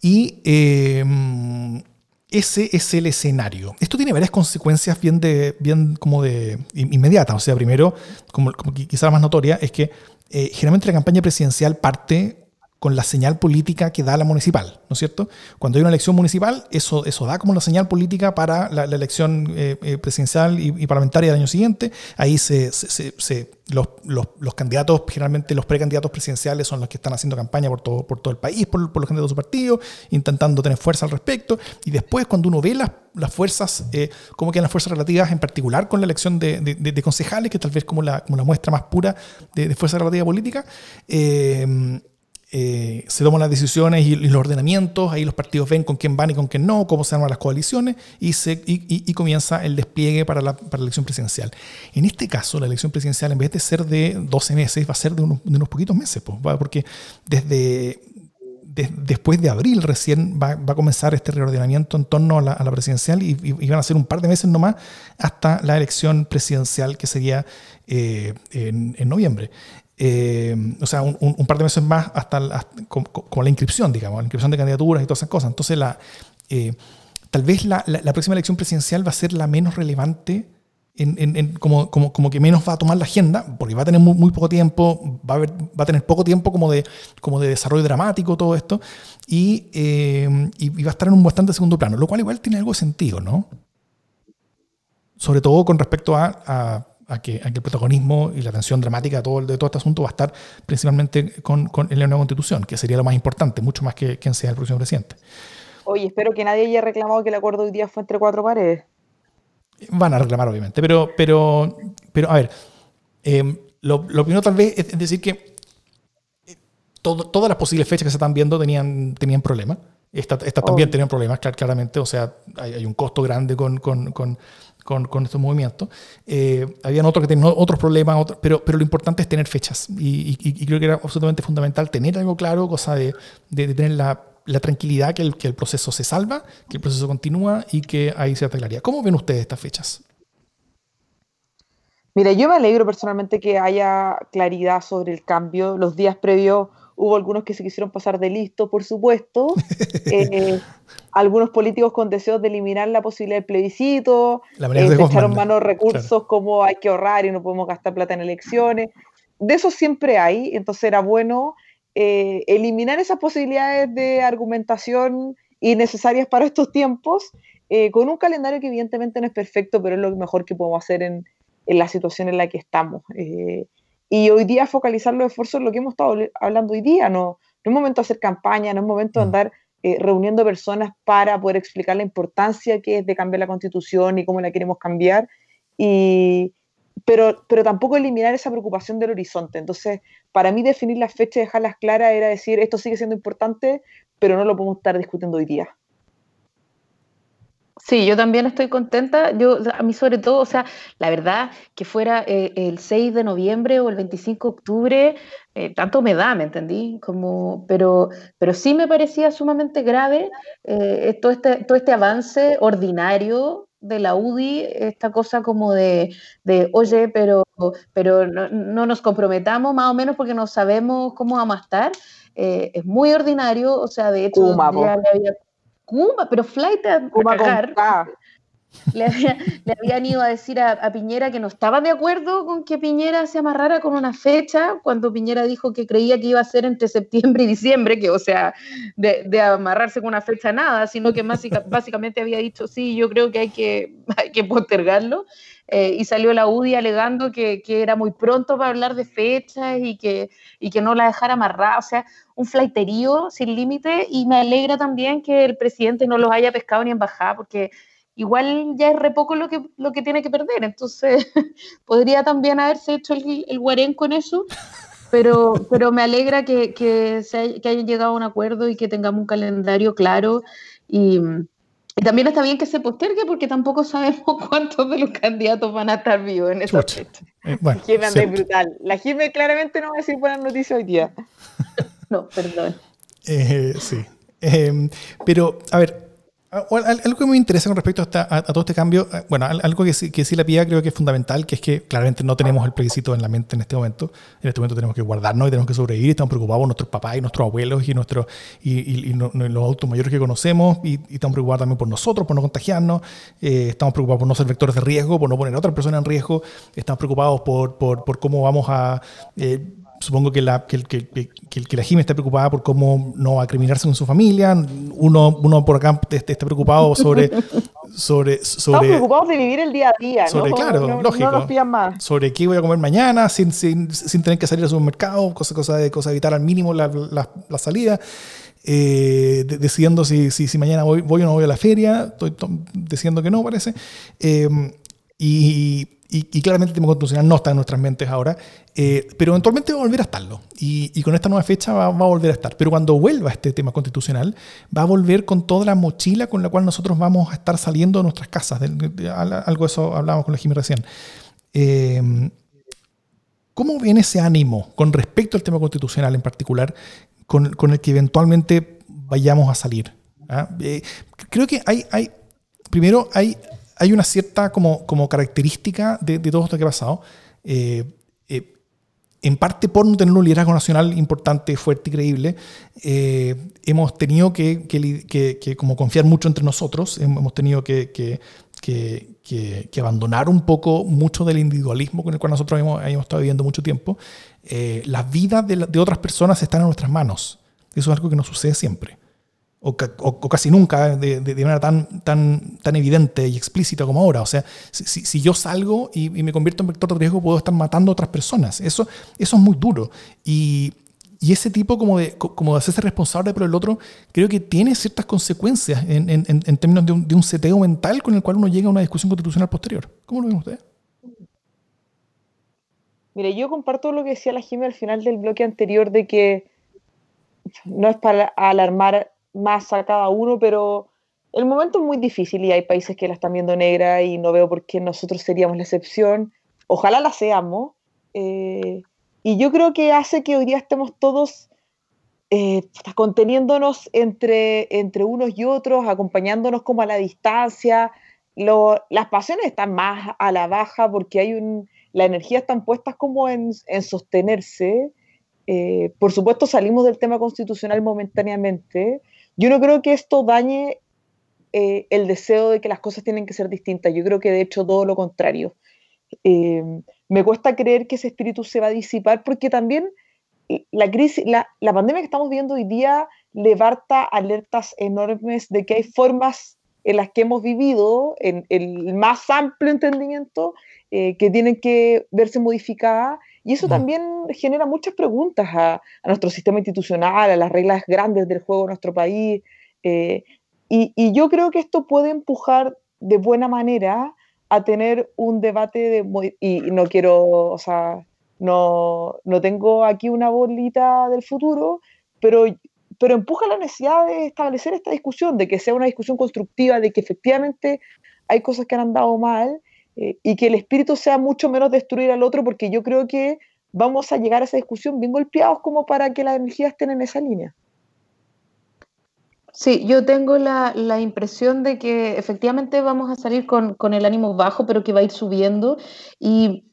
Speaker 1: Y eh, ese es el escenario. Esto tiene varias consecuencias bien, de, bien como de inmediatas. O sea, primero, como, como quizá la más notoria, es que eh, generalmente la campaña presidencial parte con la señal política que da la municipal, ¿no es cierto? Cuando hay una elección municipal, eso, eso da como la señal política para la, elección eh, eh, presidencial y, parlamentaria del año siguiente. Ahí se, se, los, los, los, candidatos, generalmente los precandidatos presidenciales son los que están haciendo campaña por todo, por todo el país, por, por los candidatos de su partido, intentando tener fuerza al respecto. Y después, cuando uno ve las, las fuerzas, eh, cómo quedan las fuerzas relativas, en particular con la elección de, de, de concejales, que tal vez como la, como la muestra más pura de, fuerza relativa política, eh, eh, se toman las decisiones y, los ordenamientos, ahí los partidos ven con quién van y con quién no, cómo se arman las coaliciones y, se, y, comienza el despliegue para la, para la, elección presidencial. En este caso, la elección presidencial, en vez de ser de 12 meses, va a ser de unos, poquitos meses, pues, porque desde, después de abril recién va, va, a comenzar este reordenamiento en torno a la, a la presidencial y, van a ser un par de meses nomás hasta la elección presidencial que sería eh, en, en noviembre. Eh, o sea, un, par de meses más hasta, con, la inscripción, digamos, la inscripción de candidaturas y todas esas cosas. Entonces, la, eh, tal vez la, la, próxima elección presidencial va a ser la menos relevante, en, en, como, como, como, que menos va a tomar la agenda, porque va a tener muy, muy poco tiempo, va a, haber, va a tener poco tiempo como de, como de desarrollo dramático todo esto, y, eh, y, va a estar en un bastante segundo plano, lo cual igual tiene algo de sentido, ¿no? Sobre todo con respecto a a que, el protagonismo y la atención dramática de todo, de todo este asunto va a estar principalmente con, con, la nueva constitución, que sería lo más importante, mucho más que quien sea el próximo presidente.
Speaker 3: Oye, espero que nadie haya reclamado que el acuerdo hoy día fue entre cuatro paredes.
Speaker 1: Van a reclamar, obviamente, pero, pero, pero a ver, eh, lo, primero tal vez es decir que eh, todas las posibles fechas que se están viendo tenían, tenían problemas. Estas esta también tenían problemas, claramente, o sea, hay, hay un costo grande con, con, con con, estos movimientos. Eh, habían otros que tenían otros problemas, pero, pero lo importante es tener fechas. Y, creo que era absolutamente fundamental tener algo claro, cosa de, tener la, la, tranquilidad que el, que el proceso se salva, que el proceso continúa y que hay cierta claridad. ¿Cómo ven ustedes estas fechas?
Speaker 3: Mira, yo me alegro personalmente que haya claridad sobre el cambio. Los días previos hubo algunos que se quisieron pasar de listo, por supuesto. (laughs) Eh, algunos políticos con deseos de eliminar la posibilidad del plebiscito, eh, echaron mano recursos como hay que ahorrar y no podemos gastar plata en elecciones. De eso siempre hay, entonces era bueno eh, eliminar esas posibilidades de argumentación innecesarias para estos tiempos, eh, con un calendario que evidentemente no es perfecto, pero es lo mejor que podemos hacer en, en la situación en la que estamos. Y hoy día focalizar los esfuerzos en lo que hemos estado hablando hoy día, no, no es momento de hacer campaña, no es momento de mm. andar eh, reuniendo personas para poder explicar la importancia que es de cambiar la constitución y cómo la queremos cambiar, y, pero, pero tampoco eliminar esa preocupación del horizonte. Entonces, para mí definir las fechas y dejarlas claras era decir, esto sigue siendo importante, pero no lo podemos estar discutiendo hoy día.
Speaker 2: Sí, yo también estoy contenta. Yo, a mí sobre todo, o sea, la verdad que fuera eh, el 6 de noviembre o el 25 de octubre, eh, tanto me da, ¿me entendí? Como, pero, pero sí me parecía sumamente grave eh, todo, este, todo este avance ordinario de la UDI, esta cosa como de, de oye, pero, pero no, nos comprometamos más o menos porque no sabemos cómo vamos a estar. es muy ordinario, o sea, de hecho, ya le había Kuma, pero flight a, Le, habían ido a decir a, Piñera que no estaba de acuerdo con que Piñera se amarrara con una fecha, cuando Piñera dijo que creía que iba a ser entre septiembre y diciembre, que o sea, de, amarrarse con una fecha nada, sino que (laughs) básicamente había dicho, sí, yo creo que hay que, hay que postergarlo. Eh, y salió la UDI alegando que, que, era muy pronto para hablar de fechas y que, y que no la dejara amarrada, o sea, un flaiterío sin límite y me alegra también que el presidente no los haya pescado ni embajada porque igual ya es re poco lo que, lo que tiene que perder, entonces (laughs) podría también haberse hecho el, el guarén con eso. Pero, pero me alegra que, que, se que hayan llegado a un acuerdo y que tengamos un calendario claro y, y también está bien que se postergue porque tampoco sabemos (laughs) cuántos de los candidatos van a estar vivos en esa fecha.
Speaker 3: Eh, bueno, es brutal. La Jimé claramente no va a decir buenas noticias hoy día.
Speaker 2: no, perdón.
Speaker 1: Eh, sí. Em, pero, a ver, algo que me interesa con respecto a, todo este cambio, eh, bueno, algo que sí, que sí la pía creo que es fundamental, que es que claramente no tenemos el plebiscito en la mente en este momento. En este momento tenemos que guardarnos y tenemos que sobrevivir. Estamos preocupados por nuestros papás y nuestros abuelos y, nuestros y, los adultos mayores que conocemos y, estamos preocupados también por nosotros, por no contagiarnos. Eh, estamos preocupados por no ser vectores de riesgo, por no poner a otra persona en riesgo. Estamos preocupados por, por, por cómo vamos a... Eh, supongo que la, que, que, que, que la Jimmy está preocupada por cómo no va a criminarse con su familia. Uno, uno por acá está preocupado sobre. (laughs) sobre, sobre
Speaker 3: Estamos preocupados de vivir el día a día,
Speaker 1: sobre,
Speaker 3: ¿no?
Speaker 1: Claro, lógico. No nos más. Sobre qué voy a comer mañana sin, sin, sin tener que salir al supermercado, cosa, cosa de cosa evitar al mínimo la, la, la salida. Eh, decidiendo si, si, si, mañana voy, voy o no voy a la feria, estoy diciendo que no, parece. Eh, y, y, claramente el tema constitucional no está en nuestras mentes ahora, eh, pero eventualmente va a volver a estarlo. Y, con esta nueva fecha va, a volver a estar. Pero cuando vuelva este tema constitucional, va a volver con toda la mochila con la cual nosotros vamos a estar saliendo de nuestras casas. algo de eso hablábamos con la Jimmy recién. Eh, ¿Cómo viene ese ánimo con respecto al tema constitucional en particular, con, con el que eventualmente vayamos a salir? ¿Ah? Eh, creo que hay, hay, primero hay, hay una cierta como, como característica de, todo esto que ha pasado. Eh, eh, en parte por no tener un liderazgo nacional importante, fuerte y creíble, eh, hemos tenido que, que, como confiar mucho entre nosotros, hemos tenido que, abandonar un poco mucho del individualismo con el cual nosotros hemos, hemos estado viviendo mucho tiempo. las vidas de, de, otras personas están en nuestras manos. Eso es algo que no sucede siempre o, casi nunca de, manera tan, tan, tan evidente y explícita como ahora. O sea, si, si yo salgo y, me convierto en vector de riesgo, puedo estar matando a otras personas. Eso, eso es muy duro. Y, y ese tipo como de, como de hacerse responsable por el otro, creo que tiene ciertas consecuencias en, en, en términos de un, de un, seteo mental con el cual uno llega a una discusión constitucional posterior. ¿Cómo lo ven ustedes?
Speaker 3: Mire, yo comparto lo que decía la Jimmy al final del bloque anterior de que no es para alarmar más a cada uno, pero el momento es muy difícil y hay países que la están viendo negra y no veo por qué nosotros seríamos la excepción. Ojalá la seamos. Eh, y yo creo que hace que hoy día estemos todos eh, conteniéndonos entre, entre unos y otros, acompañándonos como a la distancia. las pasiones están más a la baja porque hay un, la energía están puestas como en, en sostenerse. Eh, por supuesto, salimos del tema constitucional momentáneamente, yo no creo que esto dañe eh, el deseo de que las cosas tienen que ser distintas. Yo creo que de hecho todo lo contrario. Eh, me cuesta creer que ese espíritu se va a disipar porque también eh, la crisis, la, pandemia que estamos viendo hoy día levanta alertas enormes de que hay formas en las que hemos vivido, en el más amplio entendimiento, que tienen que verse modificadas. Y eso también genera muchas preguntas a, nuestro sistema institucional, a las reglas grandes del juego de nuestro país. Eh, y, yo creo que esto puede empujar de buena manera a tener un debate de... Y, no quiero, o sea, no, no tengo aquí una bolita del futuro, pero pero empuja la necesidad de establecer esta discusión, de que sea una discusión constructiva, de que efectivamente hay cosas que han andado mal eh, y que el espíritu sea mucho menos destruir al otro, porque yo creo que vamos a llegar a esa discusión bien golpeados como para que las energías estén en esa línea.
Speaker 2: Sí, yo tengo la, impresión de que efectivamente vamos a salir con, el ánimo bajo, pero que va a ir subiendo. Y,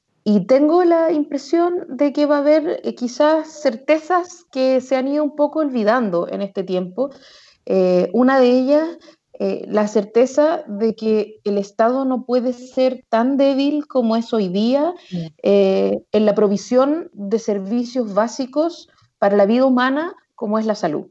Speaker 2: tengo la impresión de que va a haber eh, quizás certezas que se han ido un poco olvidando en este tiempo. Eh, una de ellas eh, la certeza de que el Estado no puede ser tan débil como es hoy día eh, en la provisión de servicios básicos para la vida humana como es la salud.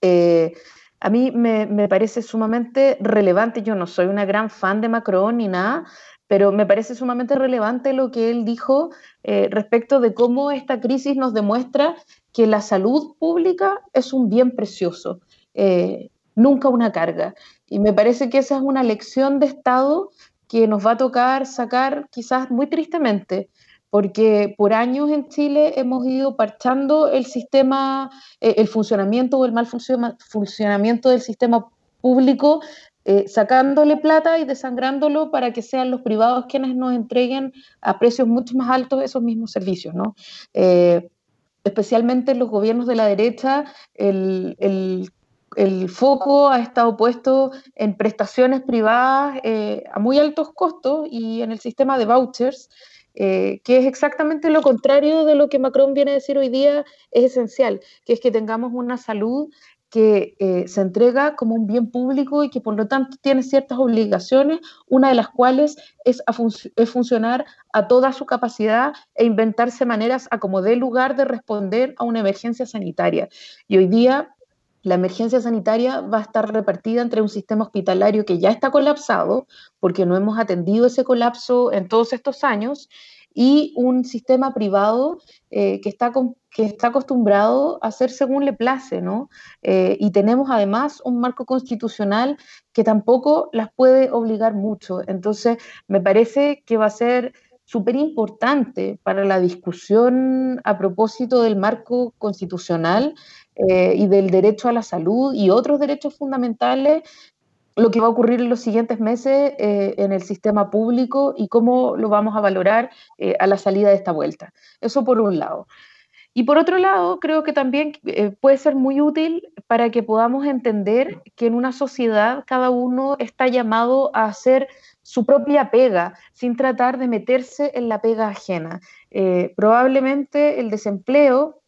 Speaker 2: Eh, a mí me, me, parece sumamente relevante, yo no soy una gran fan de Macron ni nada, pero me parece sumamente relevante lo que él dijo respecto de cómo esta crisis nos demuestra que la salud pública es un bien precioso nunca una carga. Y me parece que esa es una lección de Estado que nos va a tocar sacar quizás muy tristemente, porque por años en Chile hemos ido parchando el sistema, eh, el funcionamiento o el mal funcionamiento del sistema público, eh, sacándole plata y desangrándolo para que sean los privados quienes nos entreguen a precios mucho más altos esos mismos servicios, ¿no? Eh, especialmente en los gobiernos de la derecha, el foco ha estado puesto en prestaciones privadas eh, a muy altos costos y en el sistema de vouchers, eh, que es exactamente lo contrario de lo que Macron viene a decir hoy día es esencial, que es que tengamos una salud que eh, se entrega como un bien público y que por lo tanto tiene ciertas obligaciones, una de las cuales es, es funcionar a toda su capacidad e inventarse maneras a como dé lugar de responder a una emergencia sanitaria. Y hoy día la emergencia sanitaria va a estar repartida entre un sistema hospitalario que ya está colapsado, porque no hemos atendido ese colapso en todos estos años, y un sistema privado eh, que, está que está acostumbrado a hacer según le place, ¿no? Eh, y tenemos además un marco constitucional que tampoco las puede obligar mucho. Entonces, me parece que va a ser súper importante para la discusión a propósito del marco constitucional eh, y del derecho a la salud y otros derechos fundamentales, lo que va a ocurrir en los siguientes meses eh, en el sistema público y cómo lo vamos a valorar eh, a la salida de esta vuelta. Eso por un lado. Y por otro lado, creo que también puede ser muy útil para que podamos entender que en una sociedad cada uno está llamado a hacer su propia pega, sin tratar de meterse en la pega ajena. probablemente el desempleo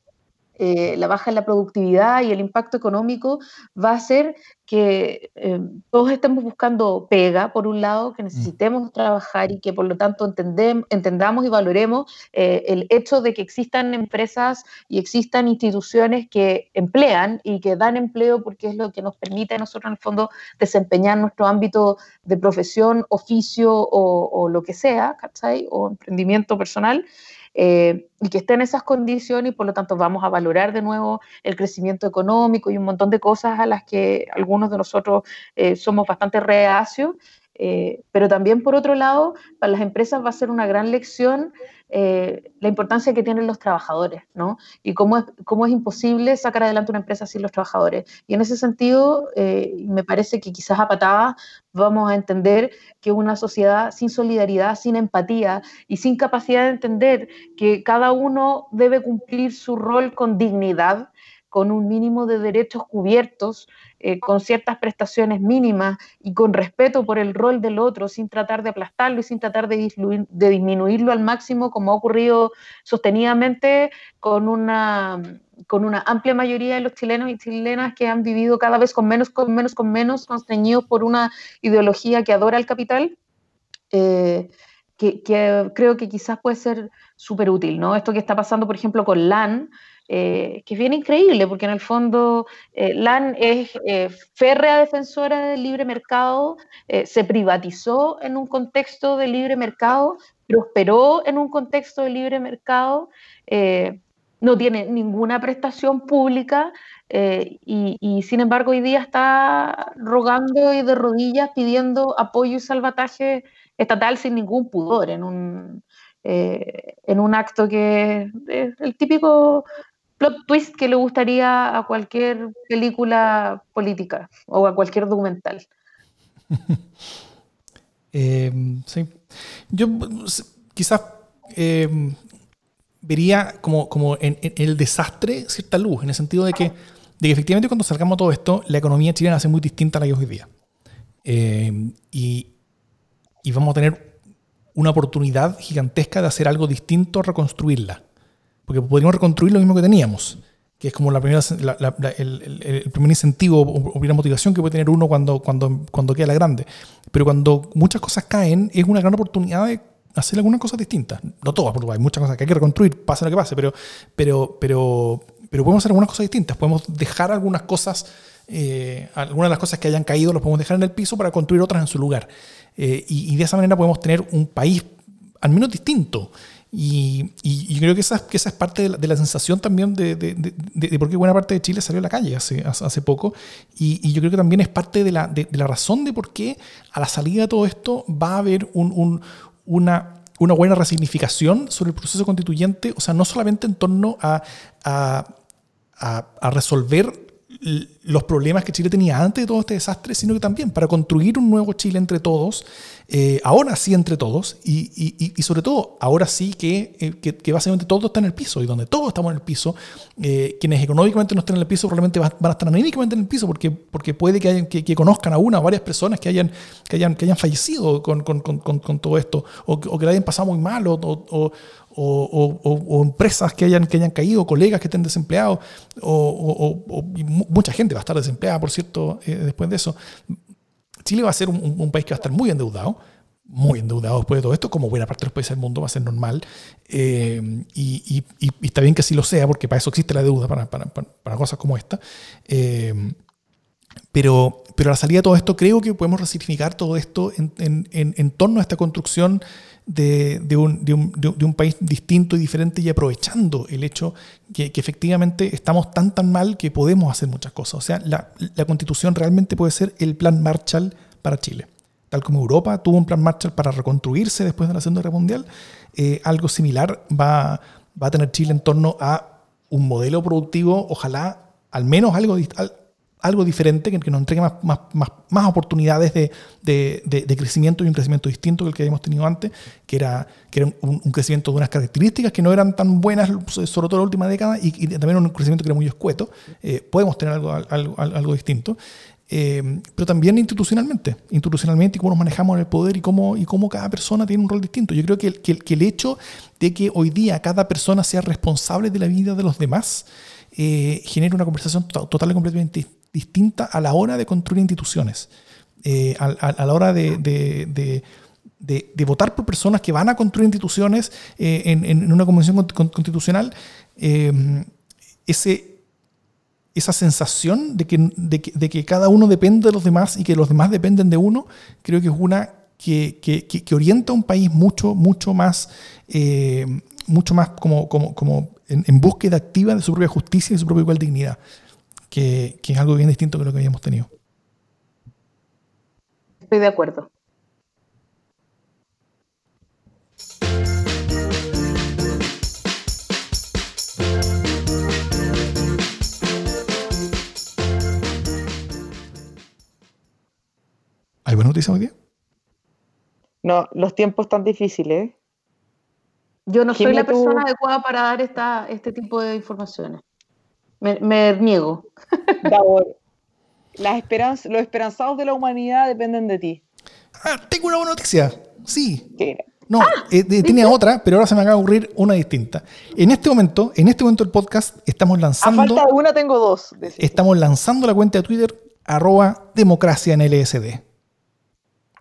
Speaker 2: eh, la baja en la productividad y el impacto económico va a hacer que eh, todos estemos buscando pega, por un lado, que mm. necesitemos trabajar y que por lo tanto entendamos y valoremos eh, el hecho de que existan empresas y existan instituciones que emplean y que dan empleo porque es lo que nos permite a nosotros en el fondo desempeñar nuestro ámbito de profesión, oficio o, o lo que sea, ¿cachai? O emprendimiento personal. Eh, y que esté en esas condiciones y por lo tanto vamos a valorar de nuevo el crecimiento económico y un montón de cosas a las que algunos de nosotros eh, somos bastante reacios. Eh, pero también, por otro lado, para las empresas va a ser una gran lección eh, la importancia que tienen los trabajadores, ¿no? Y cómo es, cómo es imposible sacar adelante una empresa sin los trabajadores. Y en ese sentido, eh, me parece que quizás a patadas vamos a entender que una sociedad sin solidaridad, sin empatía y sin capacidad de entender que cada uno debe cumplir su rol con dignidad, con un mínimo de derechos cubiertos, eh, con ciertas prestaciones mínimas y con respeto por el rol del otro, sin tratar de aplastarlo y sin tratar de, de disminuirlo al máximo, como ha ocurrido sostenidamente con una, con una amplia mayoría de los chilenos y chilenas que han vivido cada vez con menos, con menos, con menos, constreñidos por una ideología que adora el capital. Eh, que, que, creo que quizás puede ser súper útil, ¿no? Esto que está pasando, por ejemplo, con LAN, eh, que es bien increíble, porque en el fondo eh, LAN es eh, férrea defensora del libre mercado, se privatizó en un contexto de libre mercado, prosperó en un contexto de libre mercado, no tiene ninguna prestación pública y, sin embargo hoy día está rogando y de rodillas pidiendo apoyo y salvataje estatal sin ningún pudor en un, en un acto que es el típico plot twist que le gustaría a cualquier película política o a cualquier documental. (laughs)
Speaker 1: Em, sí. Yo quizás em, vería como, como en, el desastre cierta luz, en el sentido de que, de que efectivamente cuando salgamos todo esto, la economía chilena va a muy distinta a la que hoy día. Em, y, y vamos a tener una oportunidad gigantesca de hacer algo distinto, reconstruirla porque podríamos reconstruir lo mismo que teníamos, que es como la primera, el, primer incentivo o, primera motivación que puede tener uno cuando, cuando, cuando queda la grande. Pero cuando muchas cosas caen, es una gran oportunidad de hacer algunas cosas distintas. No todas, porque hay muchas cosas que hay que reconstruir, pase lo que pase, pero, pero, pero, pero podemos hacer algunas cosas distintas. Podemos dejar algunas cosas, eh, algunas de las cosas que hayan caído, las podemos dejar en el piso para construir otras en su lugar. Eh, y, y, de esa manera podemos tener un país al menos distinto. Y, y, creo que esa, que esa es parte de la, sensación también de, de, de, por qué buena parte de Chile salió a la calle hace, hace poco. Y, y yo creo que también es parte de la, la razón de por qué a la salida de todo esto va a haber un, un, una, una buena resignificación sobre el proceso constituyente, o sea, no solamente en torno a, a, a, a resolver los problemas que Chile tenía antes de todo este desastre, sino que también para construir un nuevo Chile entre todos, eh, ahora sí entre todos, y, y, sobre todo ahora sí que, eh, que, que, básicamente todo está en el piso, y donde todos estamos en el piso, eh, quienes económicamente no estén en el piso probablemente van a estar anímicamente en el piso, porque, porque puede que, hayan, que, conozcan a una o varias personas que hayan, que hayan, que hayan fallecido con, con, con, todo esto, o, o, que la hayan pasado muy mal, o o, empresas que hayan, que hayan caído, colegas que estén desempleados, o, mucha gente va a estar desempleada, por cierto, eh, después de eso. Chile va a ser un, país que va a estar muy endeudado, muy endeudado después de todo esto, como buena parte de los países del mundo va a ser normal. Eh, y, está bien que así lo sea, porque para eso existe la deuda, para, para, cosas como esta. Eh, pero, pero a la salida de todo esto, creo que podemos resignificar todo esto en, en, en, torno a esta construcción de, de, un, de, un, de, un, país distinto y diferente y aprovechando el hecho que, efectivamente estamos tan tan mal que podemos hacer muchas cosas. O sea, la, la, constitución realmente puede ser el plan Marshall para Chile. Tal como Europa tuvo un plan Marshall para reconstruirse después de la Segunda Guerra Mundial, eh, algo similar va, va a tener Chile en torno a un modelo productivo, ojalá al menos algo, algo diferente, que, nos entregue más, más, más, más oportunidades de, de, de, crecimiento y un crecimiento distinto que el que habíamos tenido antes, que era, que era un, crecimiento de unas características que no eran tan buenas, sobre todo en la última década, y, también un crecimiento que era muy escueto. Eh, podemos tener algo, algo, algo distinto. Eh, pero también institucionalmente, institucionalmente y cómo nos manejamos en el poder y cómo, y cómo cada persona tiene un rol distinto. Yo creo que, que, que el hecho de que hoy día cada persona sea responsable de la vida de los demás eh, genera una conversación total y completamente distinta a la hora de construir instituciones, eh, a, la hora de, de, de, votar por personas que van a construir instituciones eh, en, una convención constitucional, eh, ese, esa sensación que, que, de, que, cada uno depende de los demás y que los demás dependen de uno, creo que es una que, orienta a un país mucho, mucho más, mucho más como, en, búsqueda activa de su propia justicia y su propia igual dignidad que, es algo bien distinto que lo que habíamos tenido.
Speaker 2: Estoy de acuerdo.
Speaker 1: ¿Hay buena noticia hoy día?
Speaker 3: No, los tiempos están difíciles.
Speaker 2: Yo no soy la persona adecuada para dar esta, este tipo de informaciones. Me, niego.
Speaker 3: las esperanzas, los esperanzados de la humanidad dependen de ti.
Speaker 1: Ah, tengo una buena noticia. Sí. No, ah, eh, tenía otra, pero ahora se me acaba de ocurrir una distinta. En este momento, en este momento del podcast, estamos lanzando. A
Speaker 3: falta de una tengo dos.
Speaker 1: Estamos lanzando la cuenta de Twitter arroba democracia en LSD.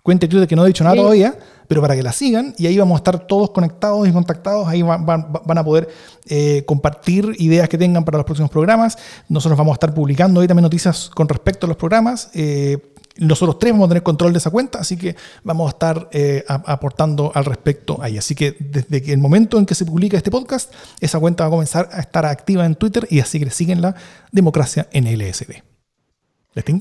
Speaker 1: Cuenta de Twitter que no he dicho nada todavía, pero para que la sigan y ahí vamos a estar todos conectados y contactados, ahí van, a poder eh, compartir ideas que tengan para los próximos programas. Nosotros vamos a estar publicando ahí también noticias con respecto a los programas. Eh, nosotros tres vamos a tener control de esa cuenta, así que vamos a estar eh, aportando al respecto ahí. Así que desde el momento en que se publica este podcast, esa cuenta va a comenzar a estar activa en Twitter y así que siguen la democracia en LSD.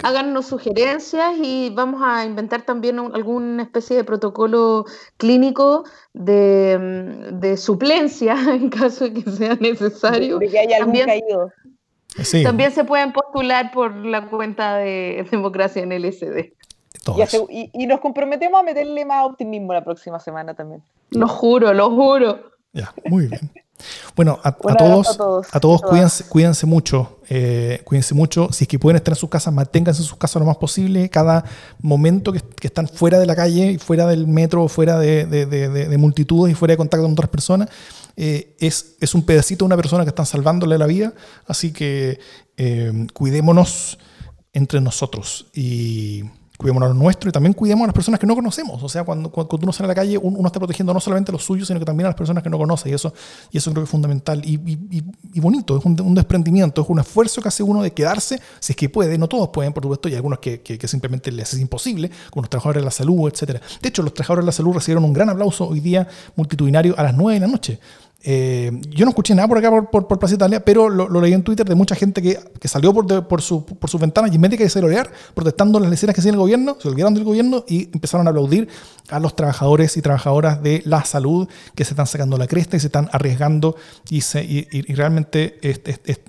Speaker 2: Háganos sugerencias y vamos a inventar también alguna especie de protocolo clínico de, suplencia (laughs) en caso de que sea necesario.
Speaker 3: De que haya algún también, caído.
Speaker 2: También se pueden postular por la cuenta de (laughs) Democracia en LSD.
Speaker 3: Y, y, nos comprometemos a meterle más optimismo la próxima semana también.
Speaker 2: Lo juro, lo juro.
Speaker 1: Ya, muy bien. Bueno, a, todos, a todos, cuídense, cuídense mucho, eh, cuídense mucho. Si es que pueden estar en sus casas, manténganse en sus casas lo más posible. Cada momento que, están fuera de la calle, fuera del metro, fuera de, de, multitudes y fuera de contacto con otras personas, eh, es, es, un pedacito de una persona que están salvándole la vida. Así que eh, cuidémonos entre nosotros y cuidémonos a lo nuestro y también cuidemos a las personas que no conocemos. O sea, cuando, cuando uno sale a la calle, uno, está protegiendo no solamente a los suyos, sino que también a las personas que no conoce. Y eso, y eso creo que es fundamental y, y, y bonito. Es un, desprendimiento, es un esfuerzo que hace uno de quedarse, si es que puede. No todos pueden, por supuesto, y algunos que, que, simplemente les es imposible, como los trabajadores de la salud, etc. De hecho, los trabajadores de la salud recibieron un gran aplauso hoy día multitudinario a las 9 de la noche. Eh, yo no escuché nada por acá, por, por, Plaza Italia, pero lo, leí en Twitter de mucha gente que, que salió por, por, su, por sus ventanas y en vez de lorear, protestando las leceras que hacía el gobierno, se olvidaron del gobierno y empezaron a aplaudir a los trabajadores y trabajadoras de la salud que se están sacando la cresta y se están arriesgando y, se, y, realmente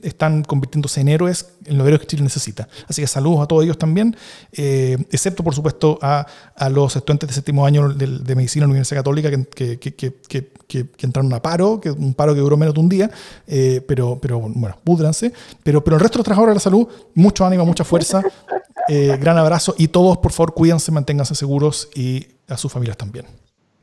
Speaker 1: están convirtiéndose en héroes, en los héroes que Chile necesita. Así que saludos a todos ellos también, eh, excepto por supuesto a, a, los estudiantes de séptimo año de, de medicina en la Universidad Católica que, que, que, entraron a paro, que un paro que duró menos de un día, eh, pero, pero bueno, púdranse. Pero, pero el resto de los trabajadores de la salud, mucho ánimo, mucha fuerza, eh, gran abrazo y todos, por favor, cuídense, manténganse seguros y a sus familias también.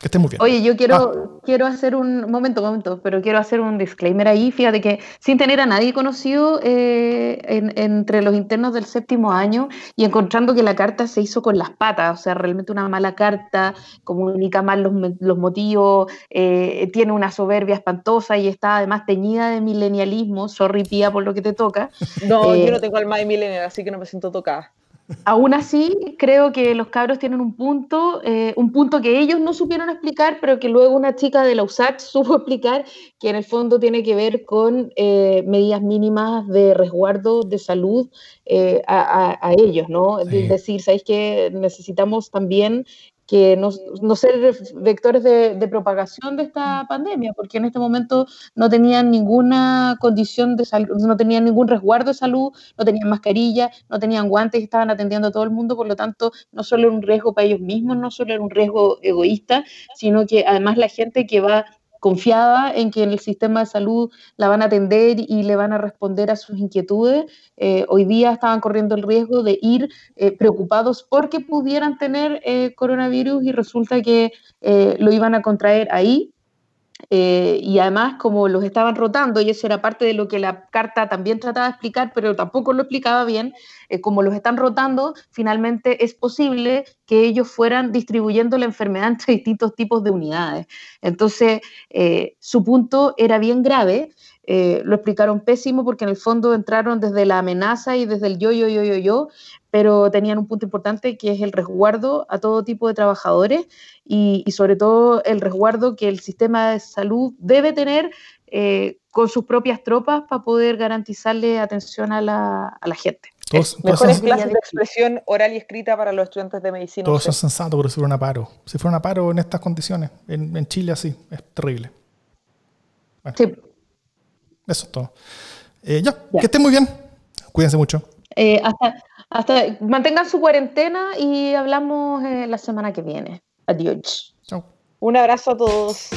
Speaker 1: Que estén muy bien.
Speaker 2: Oye, yo quiero, ah. quiero hacer un momento, momento, pero quiero hacer un disclaimer ahí. Fíjate que sin tener a nadie conocido eh, entre los internos del séptimo año y encontrando que la carta se hizo con las patas, o sea, realmente una mala carta, comunica mal los, los motivos, eh, tiene una soberbia espantosa y está además teñida de milenialismo. Sorry, Pía, por lo que te toca.
Speaker 3: No, yo eh, no tengo alma de millennial, así que no me siento tocada.
Speaker 2: Aún así, creo que los cabros tienen un punto, eh, un punto que ellos no supieron explicar, pero que luego una chica de la USAC (laughs) supo explicar, que en el fondo tiene que ver con eh, medidas mínimas de resguardo de salud eh, a, ellos, ¿no? Es decir, ¿sabéis que necesitamos también que no, ser vectores de, propagación de esta pandemia, porque en este momento no tenían ninguna condición de salud, no tenían ningún resguardo de salud, no tenían mascarilla, no tenían guantes, estaban atendiendo a todo el mundo, por lo tanto, no solo era un riesgo para ellos mismos, no solo era un riesgo egoísta, sino que además la gente que va confiada en que en el sistema de salud la van a atender y le van a responder a sus inquietudes. Eh, hoy día estaban corriendo el riesgo de ir eh, preocupados porque pudieran tener eh, coronavirus y resulta que lo iban a contraer ahí eh, y además, como los estaban rotando, y eso era parte de lo que la carta también trataba de explicar, pero tampoco lo explicaba bien, eh, como los están rotando, finalmente es posible que ellos fueran distribuyendo la enfermedad entre (laughs) distintos tipos de unidades. Entonces, eh, su punto era bien grave. lo explicaron pésimo porque en el fondo entraron desde la amenaza y desde el yo, yo, yo, yo, yo, pero tenían un punto importante que es el resguardo a todo tipo de trabajadores y, sobre todo el resguardo que el sistema de salud debe tener eh, con sus propias tropas para poder garantizarle atención a la, a la gente.
Speaker 3: Todos, mejores clases de expresión oral y escrita para los estudiantes de medicina.
Speaker 1: Todos son sensatos por si fueron a paro. Si fueron a paro en estas condiciones, en, Chile así, es terrible. sí. Eso es todo. Eh, ya, que estén muy bien. Cuídense mucho.
Speaker 2: Eh, hasta, hasta mantengan su cuarentena y hablamos eh, la semana que viene. Adiós.
Speaker 3: Un abrazo a todos.